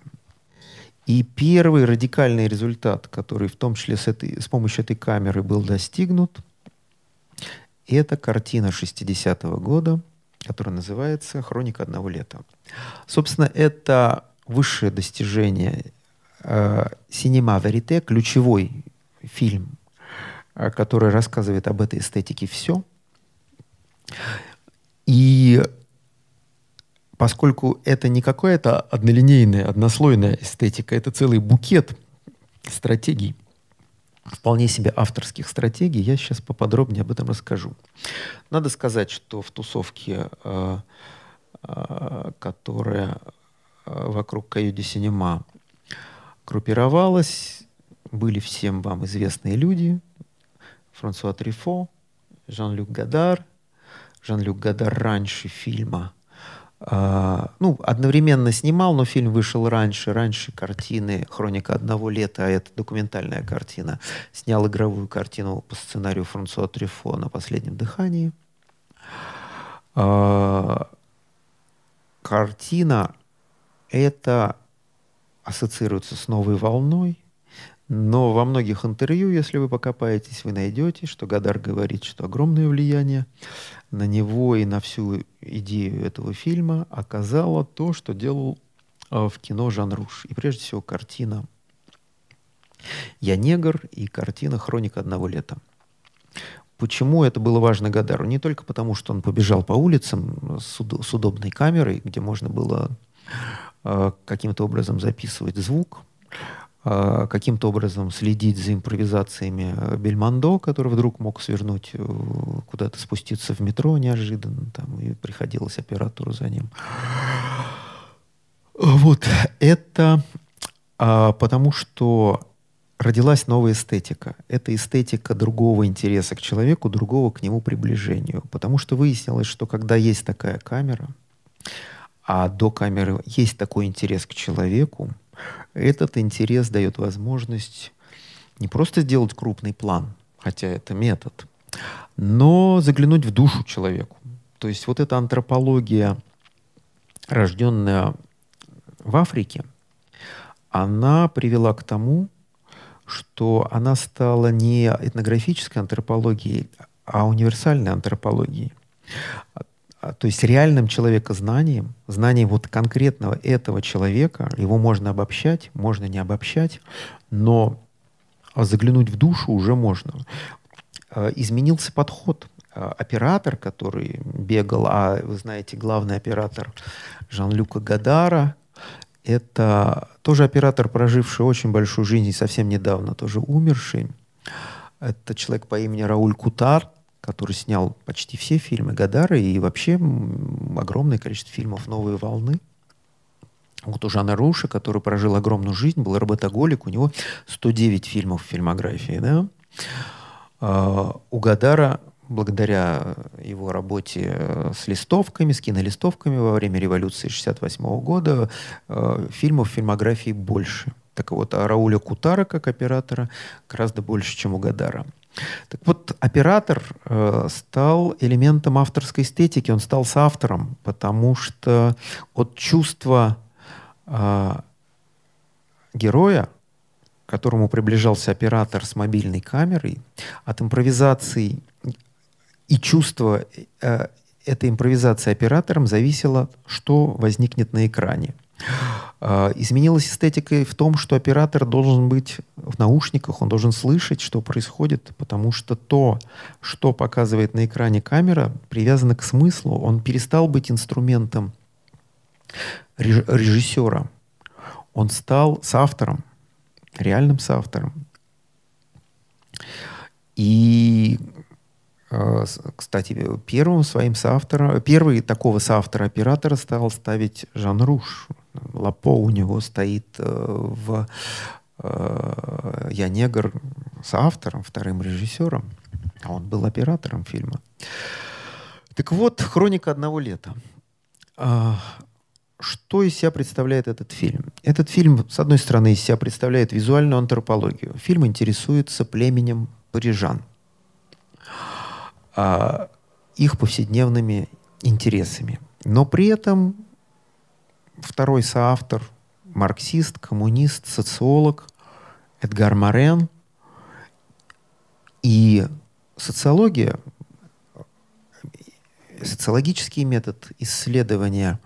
И первый радикальный результат, который в том числе с, этой, с помощью этой камеры был достигнут, это картина 60-го года, которая называется «Хроника одного лета». Собственно, это высшее достижение «Синема э, Верите», ключевой фильм, э, который рассказывает об этой эстетике все. И поскольку это не какая-то однолинейная, однослойная эстетика, это целый букет стратегий, вполне себе авторских стратегий, я сейчас поподробнее об этом расскажу. Надо сказать, что в тусовке, э, которая вокруг Каюди Синема группировалась, были всем вам известные люди. Франсуа Трифо, Жан-Люк Гадар. Жан-Люк Гадар раньше фильма – а, ну, одновременно снимал, но фильм вышел раньше. Раньше картины «Хроника одного лета», а это документальная картина, снял игровую картину по сценарию Франсуа Трифо «На последнем дыхании». А, картина это ассоциируется с новой волной, но во многих интервью, если вы покопаетесь, вы найдете, что Гадар говорит, что огромное влияние на него и на всю идею этого фильма оказало то, что делал э, в кино Жан Руш. И прежде всего картина «Я негр» и картина «Хроника одного лета». Почему это было важно Гадару? Не только потому, что он побежал по улицам с, уд- с удобной камерой, где можно было каким-то образом записывать звук, а, каким-то образом следить за импровизациями э, Бельмондо, который вдруг мог свернуть э, куда-то спуститься в метро неожиданно, там, и приходилось оператору за ним. Вот, это а, потому что родилась новая эстетика. Это эстетика другого интереса к человеку, другого к нему приближению. Потому что выяснилось, что когда есть такая камера, а до камеры есть такой интерес к человеку, этот интерес дает возможность не просто сделать крупный план, хотя это метод, но заглянуть в душу человеку. То есть вот эта антропология, рожденная в Африке, она привела к тому, что она стала не этнографической антропологией, а универсальной антропологией. А, то есть реальным человекознанием, знанием вот конкретного этого человека, его можно обобщать, можно не обобщать, но заглянуть в душу уже можно. А, изменился подход. А, оператор, который бегал, а вы знаете, главный оператор Жан-Люка Гадара, это тоже оператор, проживший очень большую жизнь и совсем недавно тоже умерший. Это человек по имени Рауль Кутар, который снял почти все фильмы Гадара и вообще огромное количество фильмов «Новые волны». Вот у Жана Руша, который прожил огромную жизнь, был работоголик, у него 109 фильмов в фильмографии. Да? А, у Гадара, благодаря его работе с листовками, с кинолистовками во время революции 68 года, а, фильмов в фильмографии больше. Так вот, а Рауля Кутара как оператора гораздо больше, чем у Гадара. Так вот, оператор э, стал элементом авторской эстетики, он стал соавтором, потому что от чувства э, героя, к которому приближался оператор с мобильной камерой, от импровизации и чувства э, этой импровизации оператором зависело, что возникнет на экране. А, изменилась эстетика в том, что оператор должен быть в наушниках, он должен слышать, что происходит, потому что то, что показывает на экране камера, привязано к смыслу. Он перестал быть инструментом режиссера. Он стал соавтором, реальным соавтором. И, кстати, первым своим соавтором, первый такого соавтора-оператора стал ставить Жан Руш. Лапо у него стоит э, в «Я негр» соавтором, вторым режиссером. А он был оператором фильма. Так вот, «Хроника одного лета». А, что из себя представляет этот фильм? Этот фильм, с одной стороны, из себя представляет визуальную антропологию. Фильм интересуется племенем парижан, а, их повседневными интересами. Но при этом второй соавтор, марксист, коммунист, социолог Эдгар Морен. И социология, социологический метод исследования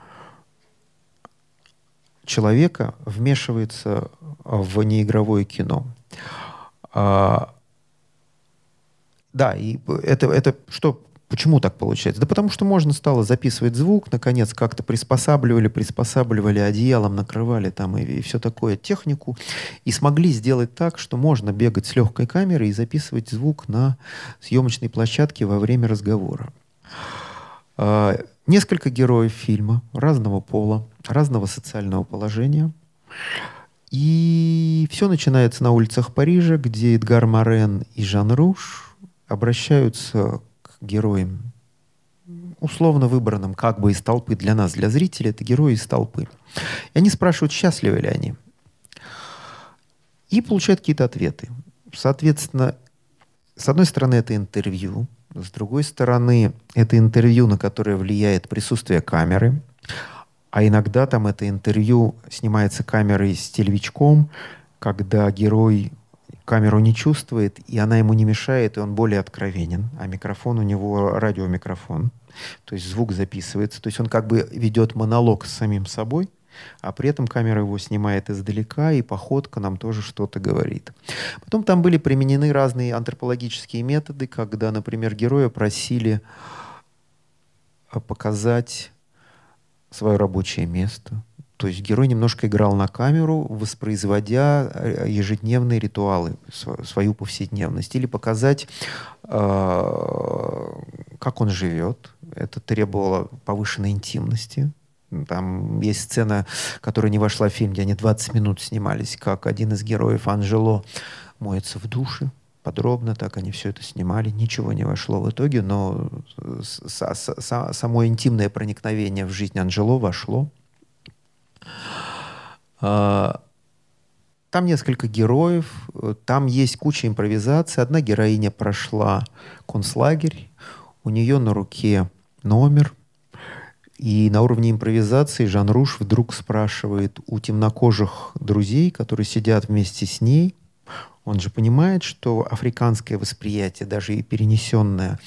человека вмешивается в неигровое кино. А, да, и это, это что, почему так получается? Да потому что можно стало записывать звук, наконец как-то приспосабливали, приспосабливали одеялом, накрывали там и, и все такое технику, и смогли сделать так, что можно бегать с легкой камерой и записывать звук на съемочной площадке во время разговора. А, несколько героев фильма разного пола, разного социального положения. И все начинается на улицах Парижа, где Эдгар Морен и Жан Руш обращаются к героям, условно выбранным как бы из толпы. Для нас, для зрителей, это герои из толпы. И они спрашивают, счастливы ли они. И получают какие-то ответы. Соответственно, с одной стороны, это интервью, с другой стороны, это интервью, на которое влияет присутствие камеры, а иногда там это интервью снимается камерой с телевичком, когда герой камеру не чувствует, и она ему не мешает, и он более откровенен. А микрофон у него радиомикрофон. То есть звук записывается. То есть он как бы ведет монолог с самим собой, а при этом камера его снимает издалека, и походка нам тоже что-то говорит. Потом там были применены разные антропологические методы, когда, например, героя просили а, показать свое рабочее место. То есть герой немножко играл на камеру, воспроизводя э, ежедневные ритуалы, свою повседневность, или показать, а, как он живет. Это требовало повышенной интимности, там есть сцена, которая не вошла в фильм, где они 20 минут снимались, как один из героев Анжело моется в душе. Подробно так они все это снимали. Ничего не вошло в итоге, но само интимное проникновение в жизнь Анжело вошло. А, там несколько героев, там есть куча импровизации. Одна героиня прошла концлагерь, у нее на руке номер – и на уровне импровизации Жан Руш вдруг спрашивает у темнокожих друзей, которые сидят вместе с ней, он же понимает, что африканское восприятие, даже и перенесенное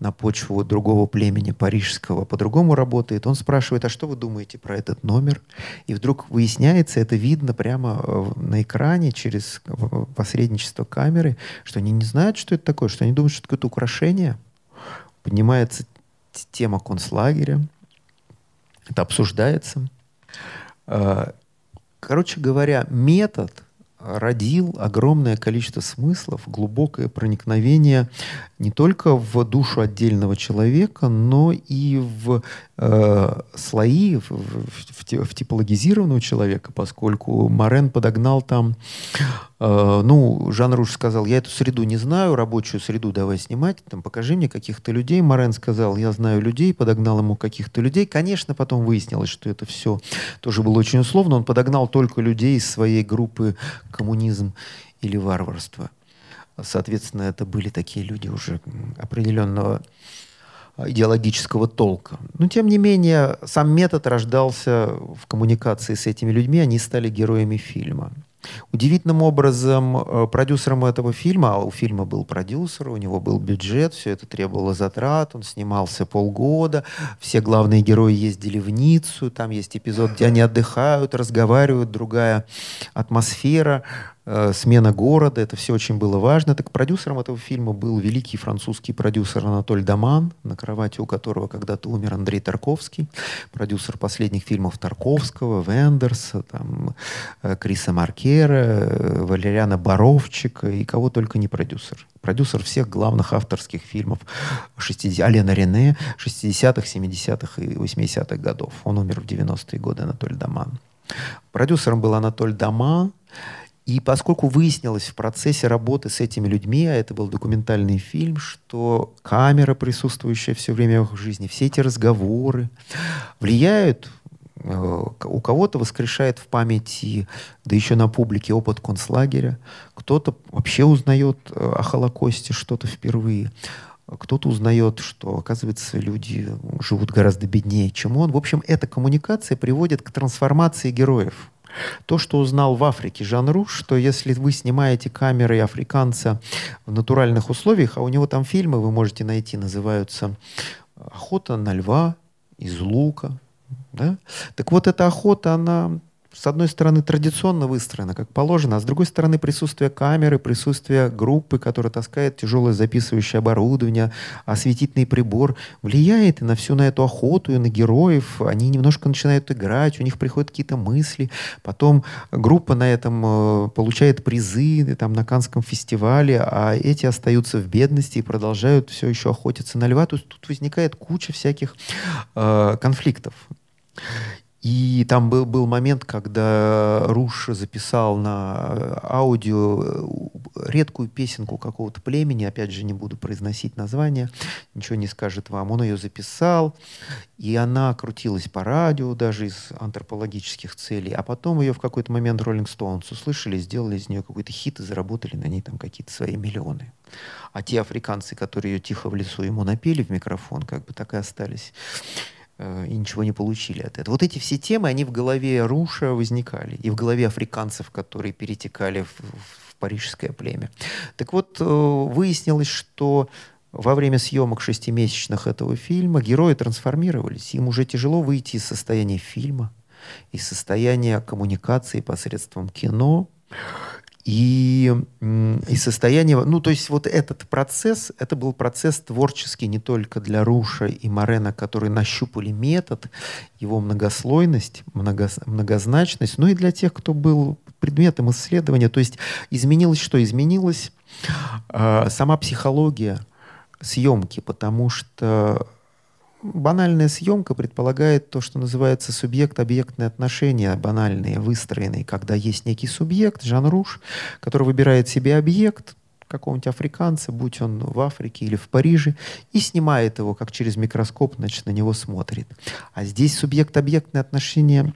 на почву другого племени парижского, по-другому работает. Он спрашивает, а что вы думаете про этот номер? И вдруг выясняется, это видно прямо э, на экране через посредничество камеры, что они не знают, что это такое, что они думают, что это какое-то украшение. Поднимается тема концлагеря, это обсуждается. Э, короче говоря, метод родил огромное количество смыслов, глубокое проникновение не только в душу отдельного человека, но и в э, слои, в, в, в типологизированного человека, поскольку Морен подогнал там, э, ну, Жан Руш сказал, я эту среду не знаю, рабочую среду давай снимать, там, покажи мне каких-то людей. Морен сказал, я знаю людей, подогнал ему каких-то людей. Конечно, потом выяснилось, что это все тоже было очень условно. Он подогнал только людей из своей группы коммунизм или варварство. Соответственно, это были такие люди уже определенного идеологического толка. Но, тем не менее, сам метод рождался в коммуникации с этими людьми, они стали героями фильма. Удивительным образом э, продюсером этого фильма, а у фильма был продюсер, у него был бюджет, все это требовало затрат, он снимался полгода, все главные герои ездили в Ниццу, там есть эпизод, где они отдыхают, разговаривают, другая атмосфера, смена города, это все очень было важно. Так продюсером этого фильма был великий французский продюсер Анатоль Даман, на кровати у которого когда-то умер Андрей Тарковский, продюсер последних фильмов Тарковского, Вендерса, там, э, Криса Маркера, э, Валериана Боровчика и кого только не продюсер. Продюсер всех главных авторских фильмов 60 Алена Рене 60-х, 70-х и 80-х годов. Он умер в 90-е годы, Анатоль Даман. Продюсером был Анатоль Даман, и поскольку выяснилось в процессе работы с этими людьми, а это был документальный фильм, что камера, присутствующая все время в их жизни, все эти разговоры влияют э, у кого-то воскрешает в памяти, да еще на публике опыт концлагеря, кто-то вообще узнает э, о Холокосте что-то впервые, кто-то узнает, что, оказывается, люди живут гораздо беднее, чем он. В общем, эта коммуникация приводит к трансформации героев. То, что узнал в Африке Жан Руш, что если вы снимаете камерой африканца в натуральных условиях, а у него там фильмы вы можете найти, называются «Охота на льва», «Из лука», да? Так вот, эта охота, она с одной стороны, традиционно выстроена, как положено, а с другой стороны, присутствие камеры, присутствие группы, которая таскает тяжелое записывающее оборудование, осветительный прибор, влияет и на всю на эту охоту, и на героев. Они немножко начинают играть, у них приходят какие-то мысли. Потом группа на этом э, получает призы там, на Канском фестивале, а эти остаются в бедности и продолжают все еще охотиться на льва. То есть тут возникает куча всяких э, конфликтов. И там был, был момент, когда Руш записал на э, аудио э, редкую песенку какого-то племени, опять же, не буду произносить название, ничего не скажет вам. Он ее записал, и она крутилась по радио даже из антропологических целей. А потом ее в какой-то момент Роллинг Стоунс услышали, сделали из нее какой-то хит и заработали на ней там какие-то свои миллионы. А те африканцы, которые ее тихо в лесу ему напели в микрофон, как бы так и остались и ничего не получили от этого. Вот эти все темы, они в голове Руша возникали, и в голове африканцев, которые перетекали в, в парижское племя. Так вот, э, выяснилось, что во время съемок шестимесячных этого фильма герои трансформировались. Им уже тяжело выйти из состояния фильма, из состояния коммуникации посредством кино и, и состояние, ну, то есть вот этот процесс, это был процесс творческий не только для Руша и Морена, которые нащупали метод, его многослойность, много, многозначность, но и для тех, кто был предметом исследования. То есть изменилось что? Изменилась э, сама психология съемки, потому что банальная съемка предполагает то, что называется субъект-объектные отношения, банальные, выстроенные, когда есть некий субъект, жанруш, который выбирает себе объект, какого-нибудь африканца, будь он в Африке или в Париже, и снимает его, как через микроскоп, значит, на него смотрит. А здесь субъект-объектные отношения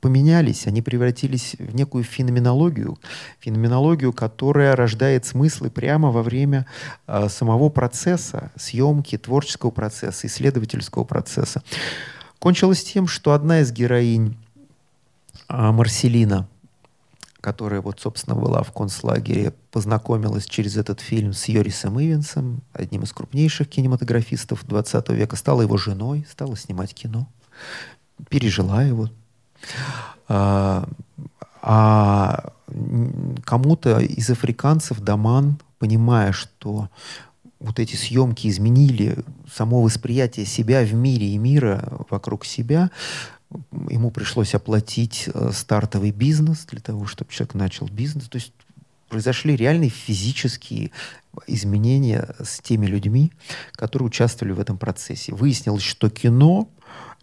поменялись, они превратились в некую феноменологию, феноменологию, которая рождает смыслы прямо во время э, самого процесса съемки, творческого процесса, исследовательского процесса. Кончилось тем, что одна из героинь э, Марселина, которая вот, собственно, была в концлагере, познакомилась через этот фильм с Йорисом Ивенсом, одним из крупнейших кинематографистов 20 века, стала его женой, стала снимать кино, пережила его, а, а кому-то из африканцев Даман, понимая, что вот эти съемки изменили само восприятие себя в мире и мира вокруг себя, ему пришлось оплатить э, стартовый бизнес для того, чтобы человек начал бизнес. То есть произошли реальные физические изменения с теми людьми, которые участвовали в этом процессе. Выяснилось, что кино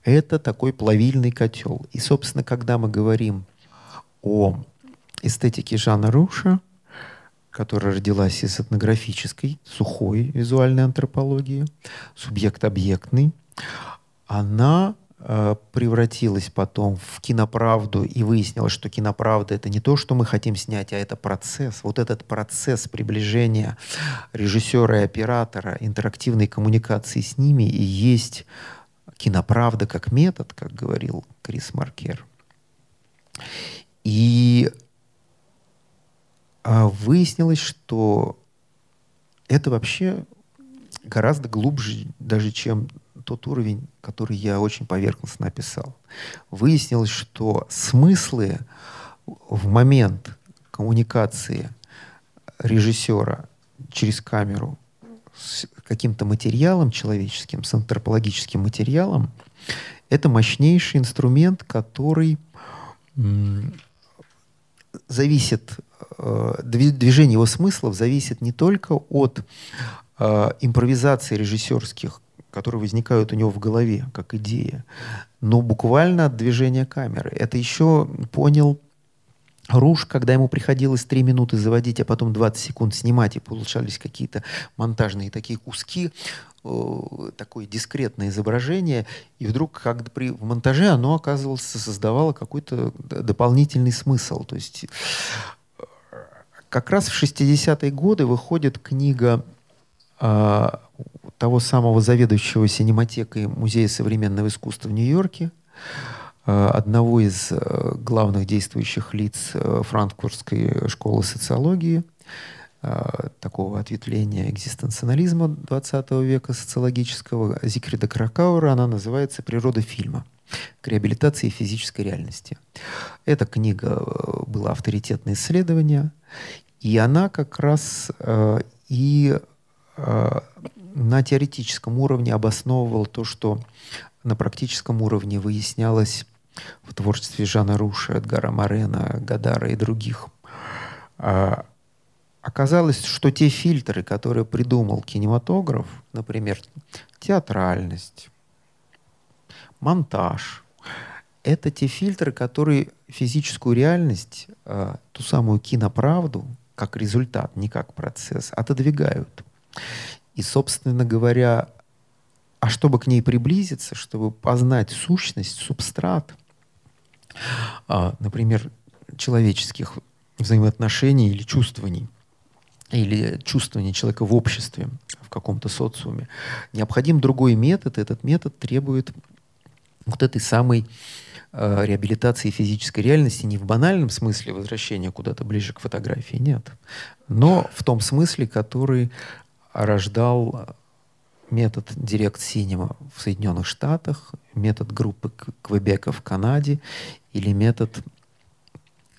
это такой плавильный котел. И, собственно, когда мы говорим о эстетике Жана Руша, которая родилась из этнографической, сухой визуальной антропологии, субъект-объектный, она э, превратилась потом в киноправду и выяснилось, что киноправда это не то, что мы хотим снять, а это процесс. Вот этот процесс приближения режиссера и оператора, интерактивной коммуникации с ними и есть киноправда как метод, как говорил Крис Маркер. И а, выяснилось, что это вообще гораздо глубже даже, чем тот уровень, который я очень поверхностно описал. Выяснилось, что смыслы в момент, коммуникации режиссера через камеру с каким-то материалом человеческим, с антропологическим материалом, это мощнейший инструмент, который зависит, э, движение его смыслов зависит не только от э, импровизации режиссерских, которые возникают у него в голове, как идея, но буквально от движения камеры. Это еще понял Руш, когда ему приходилось 3 минуты заводить, а потом 20 секунд снимать, и получались какие-то монтажные такие куски, э, такое дискретное изображение, и вдруг, когда при в монтаже оно оказывалось, создавало какой-то дополнительный смысл. То есть э, как раз в 60-е годы выходит книга э, того самого заведующего синематекой Музея современного искусства в Нью-Йорке, одного из э, главных действующих лиц э, франкфуртской школы социологии, такого ответвления экзистенциализма 20 века социологического, Зикрида Кракаура, она называется «Природа фильма» к реабилитации физической реальности. Эта книга была авторитетное исследование, и она как раз и на теоретическом уровне обосновывала то, что на практическом уровне выяснялось в творчестве Жана Руша, Эдгара Морена, Гадара и других. А, оказалось, что те фильтры, которые придумал кинематограф, например, театральность, монтаж, это те фильтры, которые физическую реальность, а, ту самую киноправду, как результат, не как процесс, отодвигают. И, собственно говоря, а чтобы к ней приблизиться, чтобы познать сущность, субстрат, например, человеческих взаимоотношений или чувствований, или чувствования человека в обществе, в каком-то социуме. Необходим другой метод. Этот метод требует вот этой самой э, реабилитации физической реальности не в банальном смысле возвращения куда-то ближе к фотографии, нет, но в том смысле, который рождал метод Direct Cinema в Соединенных Штатах, метод группы Квебека в Канаде или метод,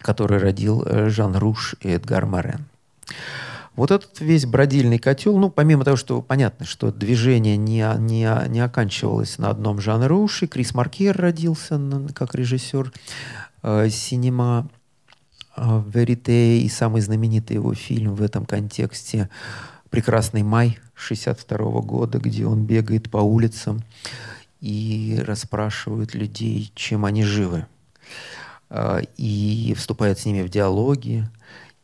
который родил э, Жан Руш и Эдгар Морен. Вот этот весь бродильный котел, ну, помимо того, что понятно, что движение не, не, не оканчивалось на одном Жан Руше, Крис Маркер родился как режиссер э, синема э, Верите, и самый знаменитый его фильм в этом контексте «Прекрасный май» 62 года, где он бегает по улицам и расспрашивает людей, чем они живы. А, и вступает с ними в диалоги,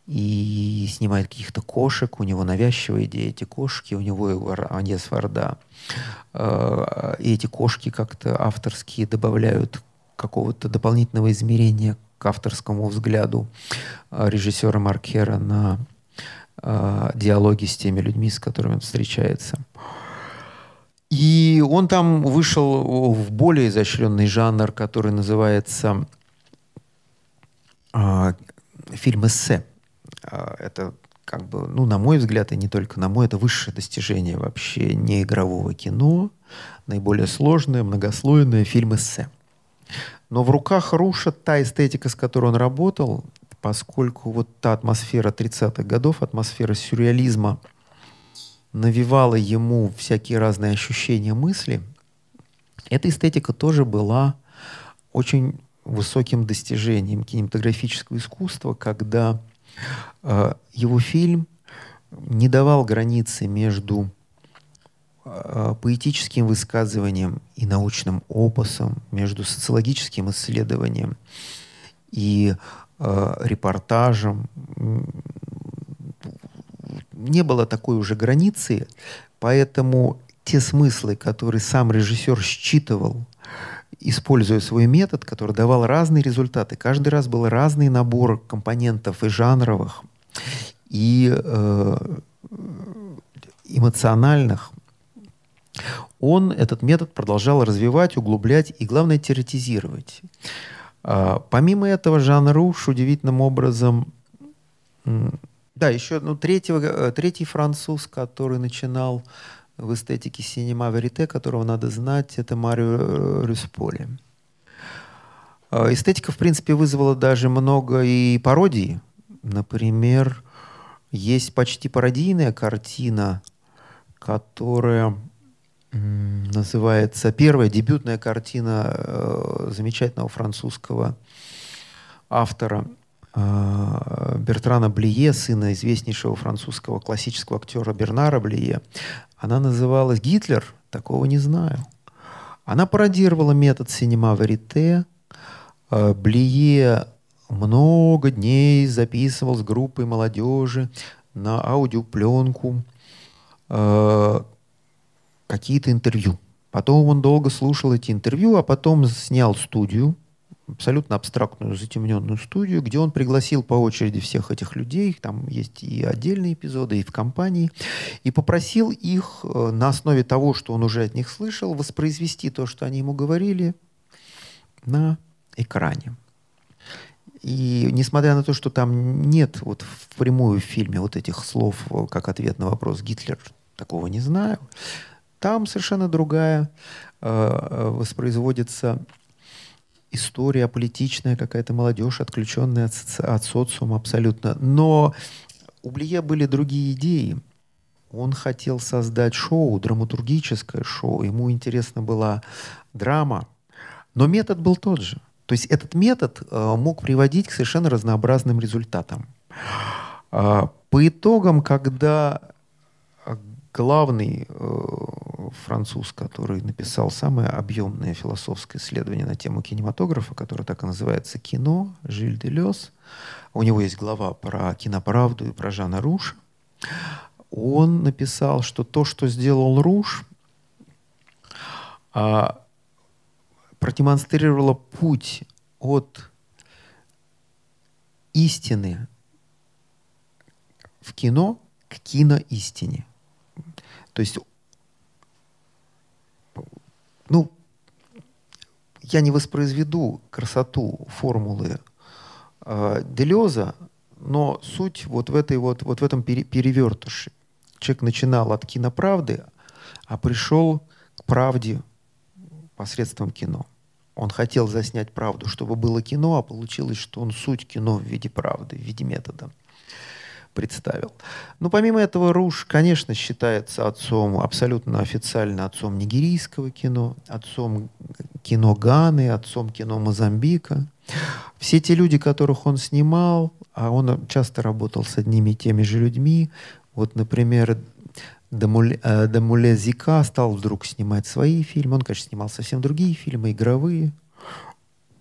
и снимает каких-то кошек, у него навязчивая идея, эти кошки, у него Аньес Варда. А, и эти кошки как-то авторские добавляют какого-то дополнительного измерения к авторскому взгляду а, режиссера Маркера на э, диалоги с теми людьми, с которыми он встречается. И он там вышел в более изощренный жанр, который называется э, фильм эссе. Э, это как бы, ну, на мой взгляд, и не только на мой, это высшее достижение вообще неигрового кино, наиболее сложное, многослойное фильм эссе. Но в руках Руша та эстетика, с которой он работал, поскольку вот та атмосфера 30-х годов, атмосфера сюрреализма, навевала ему всякие разные ощущения мысли, эта эстетика тоже была очень высоким достижением кинематографического искусства, когда э, его фильм не давал границы между э, поэтическим высказыванием и научным опусом, между социологическим исследованием и э, репортажем. Не было такой уже границы, поэтому те смыслы, которые сам режиссер считывал, используя свой метод, который давал разные результаты. Каждый раз был разный набор компонентов и жанровых, и э, эмоциональных. Он этот метод продолжал развивать, углублять и, главное, теоретизировать. А, помимо этого, Жан Руш удивительным образом... Да, еще ну, третьего, э, третий француз, который начинал в эстетике синема верите, которого надо знать, это Марио Рюсполи. А, эстетика, в принципе, вызвала даже много и пародий Например, есть почти пародийная картина, которая называется первая дебютная картина э, замечательного французского автора э, Бертрана Блие, сына известнейшего французского классического актера Бернара Блие. Она называлась «Гитлер», такого не знаю. Она пародировала метод синема верите. Э, Блие много дней записывал с группой молодежи на аудиопленку э, какие-то интервью. Потом он долго слушал эти интервью, а потом снял студию, абсолютно абстрактную, затемненную студию, где он пригласил по очереди всех этих людей, там есть и отдельные эпизоды, и в компании, и попросил их э, на основе того, что он уже от них слышал, воспроизвести то, что они ему говорили на экране. И несмотря на то, что там нет вот впрямую в фильме вот этих слов э, как ответ на вопрос Гитлер, такого не знаю, там совершенно другая э, э воспроизводится история политичная, какая-то молодежь, отключенная от, соци... от социума абсолютно. Но у Блие были другие идеи. Он хотел создать шоу, драматургическое шоу. Ему интересна была драма. Но метод был тот же. То есть этот метод э, мог приводить к совершенно разнообразным результатам. Э, по итогам, когда главный э, француз, который написал самое объемное философское исследование на тему кинематографа, которое так и называется «Кино», Жиль де Лес, у него есть глава про киноправду и про Жана Руша, он написал, что то, что сделал Руш, а, продемонстрировала путь от истины в кино к киноистине. То есть, ну, я не воспроизведу красоту формулы э, Делеза, но суть вот в, этой вот, вот в этом пере, перевертыше. Человек начинал от киноправды, а пришел к правде посредством кино. Он хотел заснять правду, чтобы было кино, а получилось, что он суть кино в виде правды, в виде метода представил. Но помимо этого Руш, конечно, считается отцом, абсолютно официально отцом нигерийского кино, отцом кино Ганы, отцом кино Мозамбика. Все те люди, которых он снимал, а он часто работал с одними и теми же людьми, вот, например, Дамуле Зика стал вдруг снимать свои фильмы. Он, конечно, снимал совсем другие фильмы, игровые.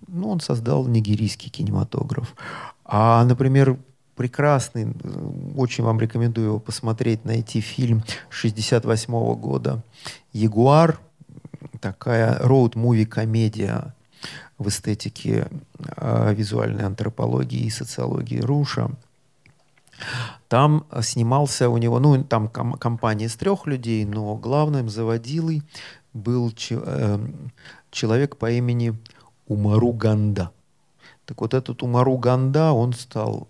Ну, он создал нигерийский кинематограф. А, например, прекрасный, очень вам рекомендую его посмотреть, найти фильм 68 -го года. «Ягуар», такая роуд-муви-комедия в эстетике э, визуальной антропологии и социологии Руша – там снимался у него, ну, там ком- компания из трех людей, но главным заводилой был ч- э, человек по имени Умару Ганда. Так вот этот Умару Ганда, он стал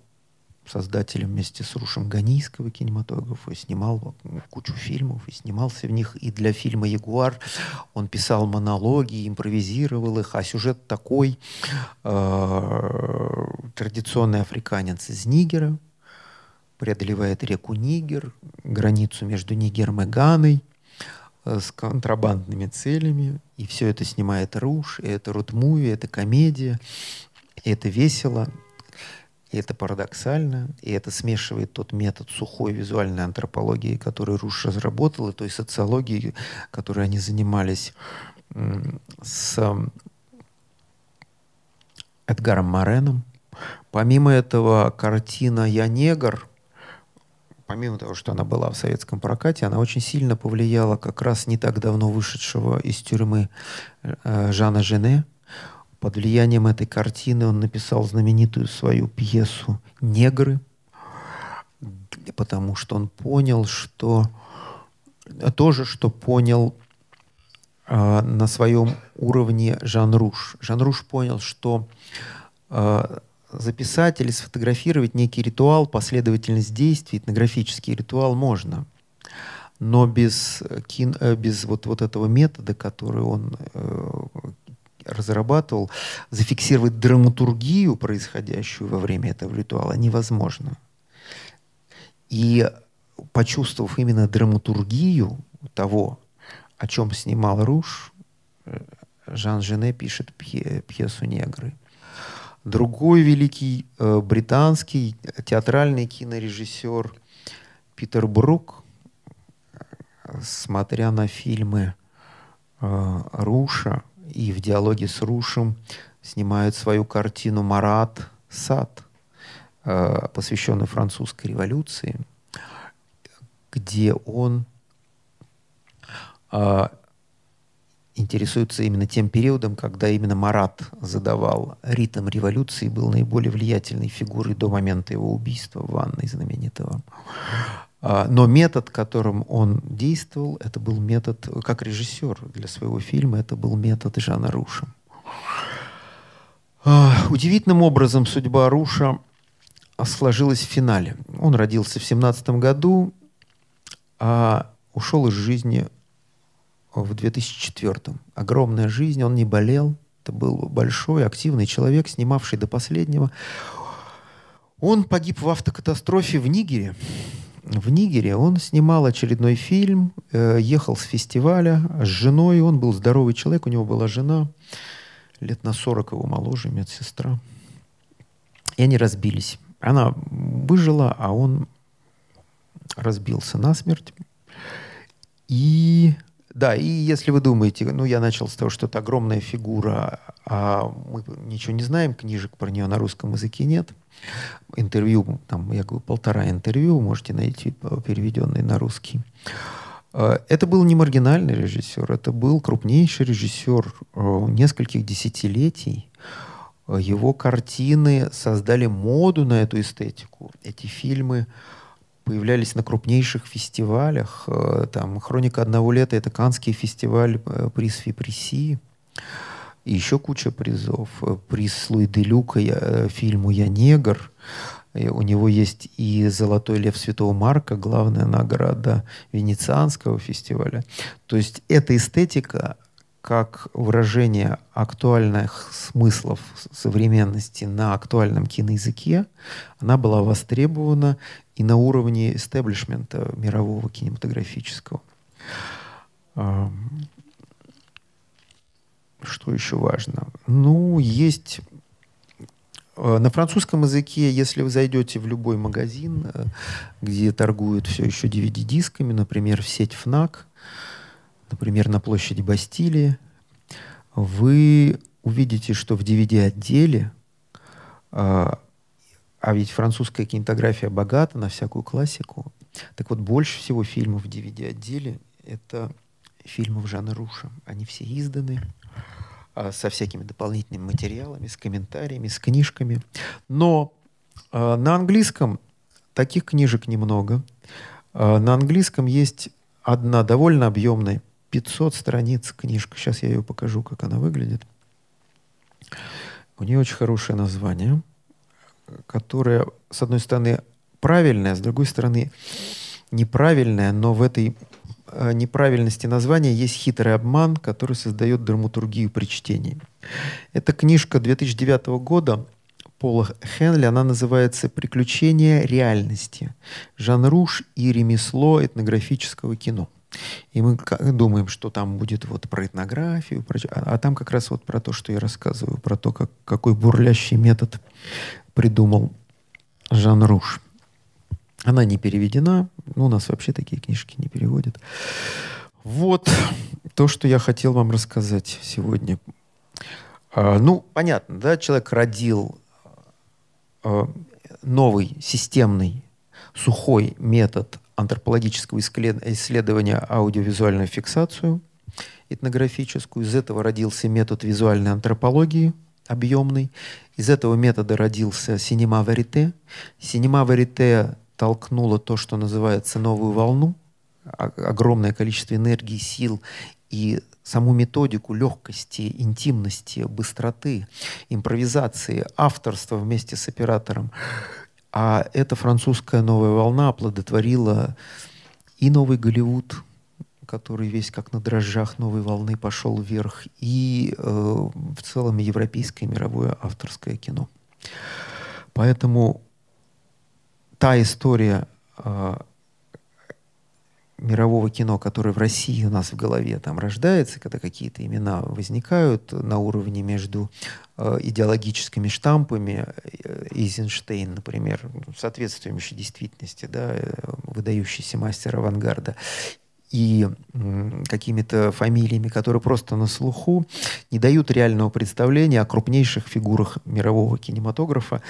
создателем вместе с Рушем Ганийского кинематографа, снимал кучу фильмов, и снимался в них. И для фильма «Ягуар» он писал монологи, импровизировал их, а сюжет такой. Э, традиционный африканец из Нигера, преодолевает реку Нигер, границу между Нигером и Ганой э, с контрабандными целями. И все это снимает Руш, и это рут-муви, это комедия, и это весело, и это парадоксально, и это смешивает тот метод сухой визуальной антропологии, который Руш разработал, и той социологии, которой они занимались с Эдгаром Мореном. Помимо этого, картина «Я негр» помимо того, что она была в советском прокате, она очень сильно повлияла как раз не так давно вышедшего из тюрьмы э, Жана Жене. Под влиянием этой картины он написал знаменитую свою пьесу «Негры», потому что он понял, что тоже, что понял э, на своем уровне Жан Руш. Жан Руш понял, что э, записать или сфотографировать некий ритуал, последовательность действий, этнографический ритуал можно. Но без, кин, э, без вот, вот этого метода, который он э, разрабатывал, зафиксировать драматургию, происходящую во время этого ритуала, невозможно. И почувствовав именно драматургию того, о чем снимал Руш, э, Жан Жене пишет пьесу «Негры». Другой великий э, британский театральный кинорежиссер Питер Брук, смотря на фильмы э, Руша и в диалоге с Рушем, снимает свою картину «Марат Сад», э, посвященную французской революции, где он э, интересуется именно тем периодом, когда именно Марат задавал ритм революции, был наиболее влиятельной фигурой до момента его убийства в ванной знаменитого. А, но метод, которым он действовал, это был метод, как режиссер для своего фильма, это был метод Жана Руша. А, удивительным образом судьба Руша сложилась в финале. Он родился в 17 году, а ушел из жизни в 2004. Огромная жизнь, он не болел. Это был большой, активный человек, снимавший до последнего. Он погиб в автокатастрофе в Нигере. В Нигере он снимал очередной фильм, э, ехал с фестиваля с женой. Он был здоровый человек, у него была жена, лет на 40 его моложе, медсестра. И они разбились. Она выжила, а он разбился насмерть. И да, и если вы думаете, ну, я начал с того, что это огромная фигура, а мы ничего не знаем, книжек про нее на русском языке нет. Интервью, там, я говорю, полтора интервью можете найти, переведенные на русский. А, это был не маргинальный режиссер, это был крупнейший режиссер э, нескольких десятилетий. Его картины создали моду на эту эстетику. Эти фильмы появлялись на крупнейших фестивалях. Э, там «Хроника одного лета» — это Канский фестиваль, э, приз Фипреси. И еще куча призов. Э, приз Луи де Люка фильму «Я негр». И у него есть и «Золотой лев Святого Марка», главная награда Венецианского фестиваля. То есть эта эстетика как выражение актуальных смыслов современности на актуальном киноязыке, она была востребована и на уровне истеблишмента мирового кинематографического. Что еще важно? Ну, есть э, на французском языке, если вы зайдете в любой магазин, э, где торгуют все еще DVD-дисками, например, в сеть ФНАК, например, на площади Бастилии, вы увидите, что в DVD-отделе, а, а ведь французская кинематография богата на всякую классику, так вот больше всего фильмов в DVD-отделе это фильмов Жана Руша. Они все изданы со всякими дополнительными материалами, с комментариями, с книжками. Но а, на английском таких книжек немного. А, на английском есть одна довольно объемная 500 страниц книжка. Сейчас я ее покажу, как она выглядит. У нее очень хорошее название, которое, с одной стороны, правильное, с другой стороны, неправильное, но в этой неправильности названия есть хитрый обман, который создает драматургию при чтении. Это книжка 2009 года Пола Хенли, она называется «Приключения реальности. Жан Руш и ремесло этнографического кино». И мы думаем, что там будет вот про этнографию, про... А, а там как раз вот про то, что я рассказываю, про то, как, какой бурлящий метод придумал Жан Руш. Она не переведена, ну, у нас вообще такие книжки не переводят. Вот то, что я хотел вам рассказать сегодня. А, ну, понятно, да, человек родил а, новый системный сухой метод антропологического исследования аудиовизуальную фиксацию этнографическую. Из этого родился метод визуальной антропологии объемный. Из этого метода родился синема верите. Синема верите толкнуло то, что называется новую волну, огромное количество энергии, сил и саму методику легкости, интимности, быстроты, импровизации, авторства вместе с оператором а эта французская новая волна оплодотворила и новый Голливуд, который весь как на дрожжах новой волны пошел вверх, и э, в целом европейское мировое авторское кино. Поэтому та история э, мирового кино, которое в России у нас в голове там рождается, когда какие-то имена возникают на уровне между э, идеологическими штампами, э, Эйзенштейн, например, соответствующей действительности, да, э, выдающийся мастер авангарда, и какими-то фамилиями, которые просто на слуху, не дают реального представления о крупнейших фигурах мирового кинематографа,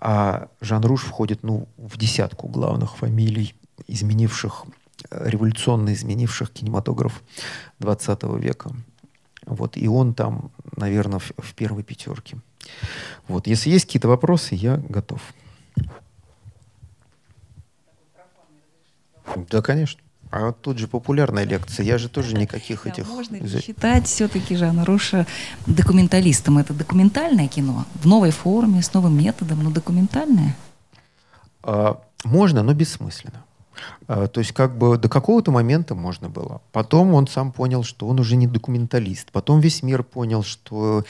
а Жан Руш входит ну, в десятку главных фамилий изменивших, революционно изменивших кинематограф 20 века. Вот, и он там, наверное, в, в первой пятерке. Вот, если есть какие-то вопросы, я готов. Да, конечно. А тут же популярная лекция. Я же тоже никаких да, этих... Можно ли считать все-таки Жанна Руша документалистом? Это документальное кино в новой форме, с новым методом, но документальное? А, можно, но бессмысленно. А, то есть как бы до какого-то момента можно было. Потом он сам понял, что он уже не документалист. Потом весь мир понял, что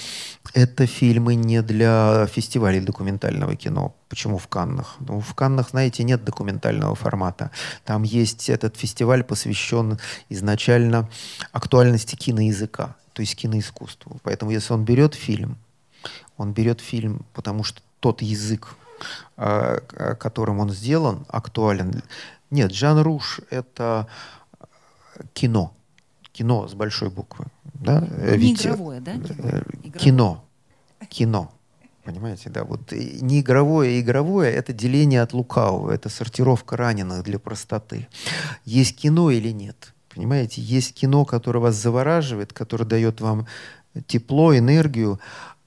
это фильмы не для фестивалей документального кино. Почему в Каннах? Ну, в Каннах, знаете, нет документального формата. Там есть этот фестиваль, посвящен изначально актуальности киноязыка, то есть киноискусству. Поэтому если он берет фильм, он берет фильм, потому что тот язык, а, которым он сделан, актуален нет, Жан Руш — это кино. Кино с большой буквы. Да? Не Ведь, игровое, да? Э, кино. Кино. Понимаете, да, вот не игровое, а игровое — это деление от лукавого, это сортировка раненых для простоты. Есть кино или нет? Понимаете, есть кино, которое вас завораживает, которое дает вам тепло, энергию,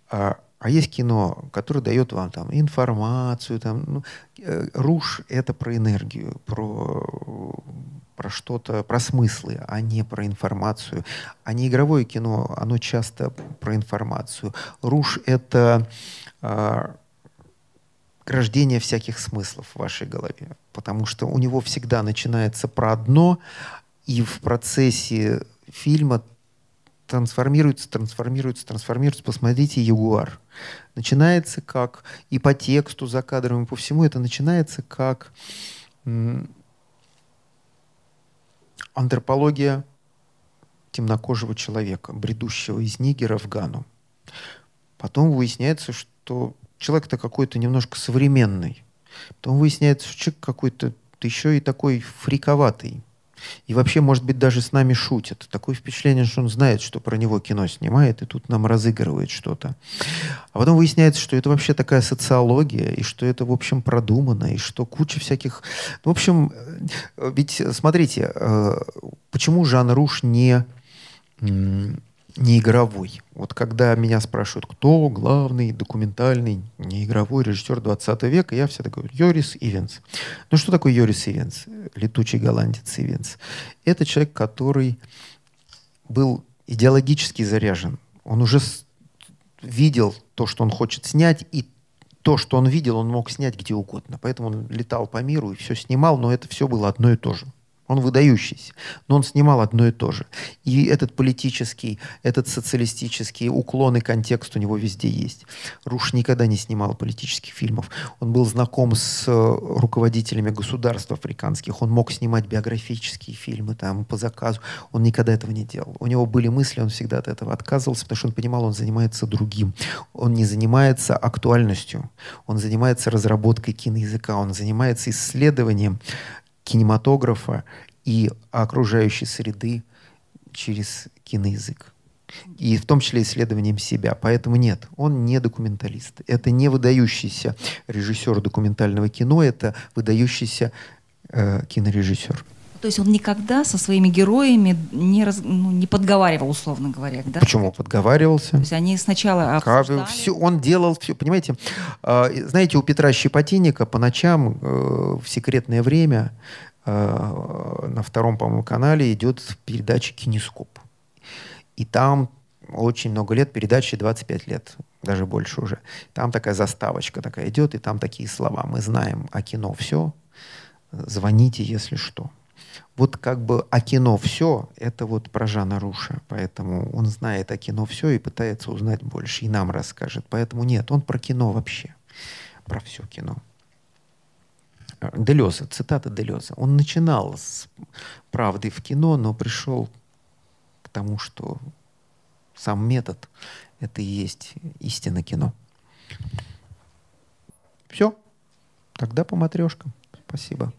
а а есть кино, которое дает вам там информацию, там, ну, э, руш — это про энергию, про, про что-то, про смыслы, а не про информацию. А не игровое кино, оно часто про информацию. Руш — это э, рождение всяких смыслов в вашей голове, потому что у него всегда начинается про одно, и в процессе фильма трансформируется, трансформируется, трансформируется. Посмотрите «Ягуар». Начинается как, и по тексту, за кадром, и по всему, это начинается как антропология темнокожего человека, бредущего из Нигера в Гану. Потом выясняется, что человек-то какой-то немножко современный. Потом выясняется, что человек какой-то еще и такой фриковатый, и вообще, может быть, даже с нами шутит. Такое впечатление, что он знает, что про него кино снимает, и тут нам разыгрывает что-то. А потом выясняется, что это вообще такая социология, и что это, в общем, продумано, и что куча всяких... В общем, э, ведь, смотрите, э, почему Жан Руш не не игровой. Вот когда меня спрашивают, кто главный документальный неигровой режиссер 20 века, я всегда говорю, Йорис Ивенс. Ну что такое Йорис Ивенс? Летучий голландец Ивенс. Это человек, который был идеологически заряжен. Он уже видел то, что он хочет снять, и то, что он видел, он мог снять где угодно. Поэтому он летал по миру и все снимал, но это все было одно и то же. Он выдающийся, но он снимал одно и то же. И этот политический, этот социалистический уклон и контекст у него везде есть. Руш никогда не снимал политических фильмов. Он был знаком с э, руководителями государств африканских. Он мог снимать биографические фильмы там, по заказу. Он никогда этого не делал. У него были мысли, он всегда от этого отказывался, потому что он понимал, он занимается другим. Он не занимается актуальностью. Он занимается разработкой киноязыка. Он занимается исследованием кинематографа и окружающей среды через киноязык. И в том числе исследованием себя. Поэтому нет, он не документалист. Это не выдающийся режиссер документального кино, это выдающийся э, кинорежиссер. То есть он никогда со своими героями не, раз, ну, не подговаривал, условно говоря, да? Почему подговаривался? То есть они сначала обсуждали... Все, он делал все, понимаете? Э, знаете, у Петра Щепотинника по ночам э, в секретное время э, на втором, по-моему, канале идет передача «Кинескоп». И там очень много лет, передаче 25 лет, даже больше уже. Там такая заставочка такая идет, и там такие слова. Мы знаем о кино все, звоните, если что. Вот как бы о кино все, это вот про Жана Руша. Поэтому он знает о кино все и пытается узнать больше. И нам расскажет. Поэтому нет, он про кино вообще. Про все кино. Делеза, цитата Делеза. Он начинал с правды в кино, но пришел к тому, что сам метод — это и есть истина кино. Все. Тогда по матрешкам. Спасибо.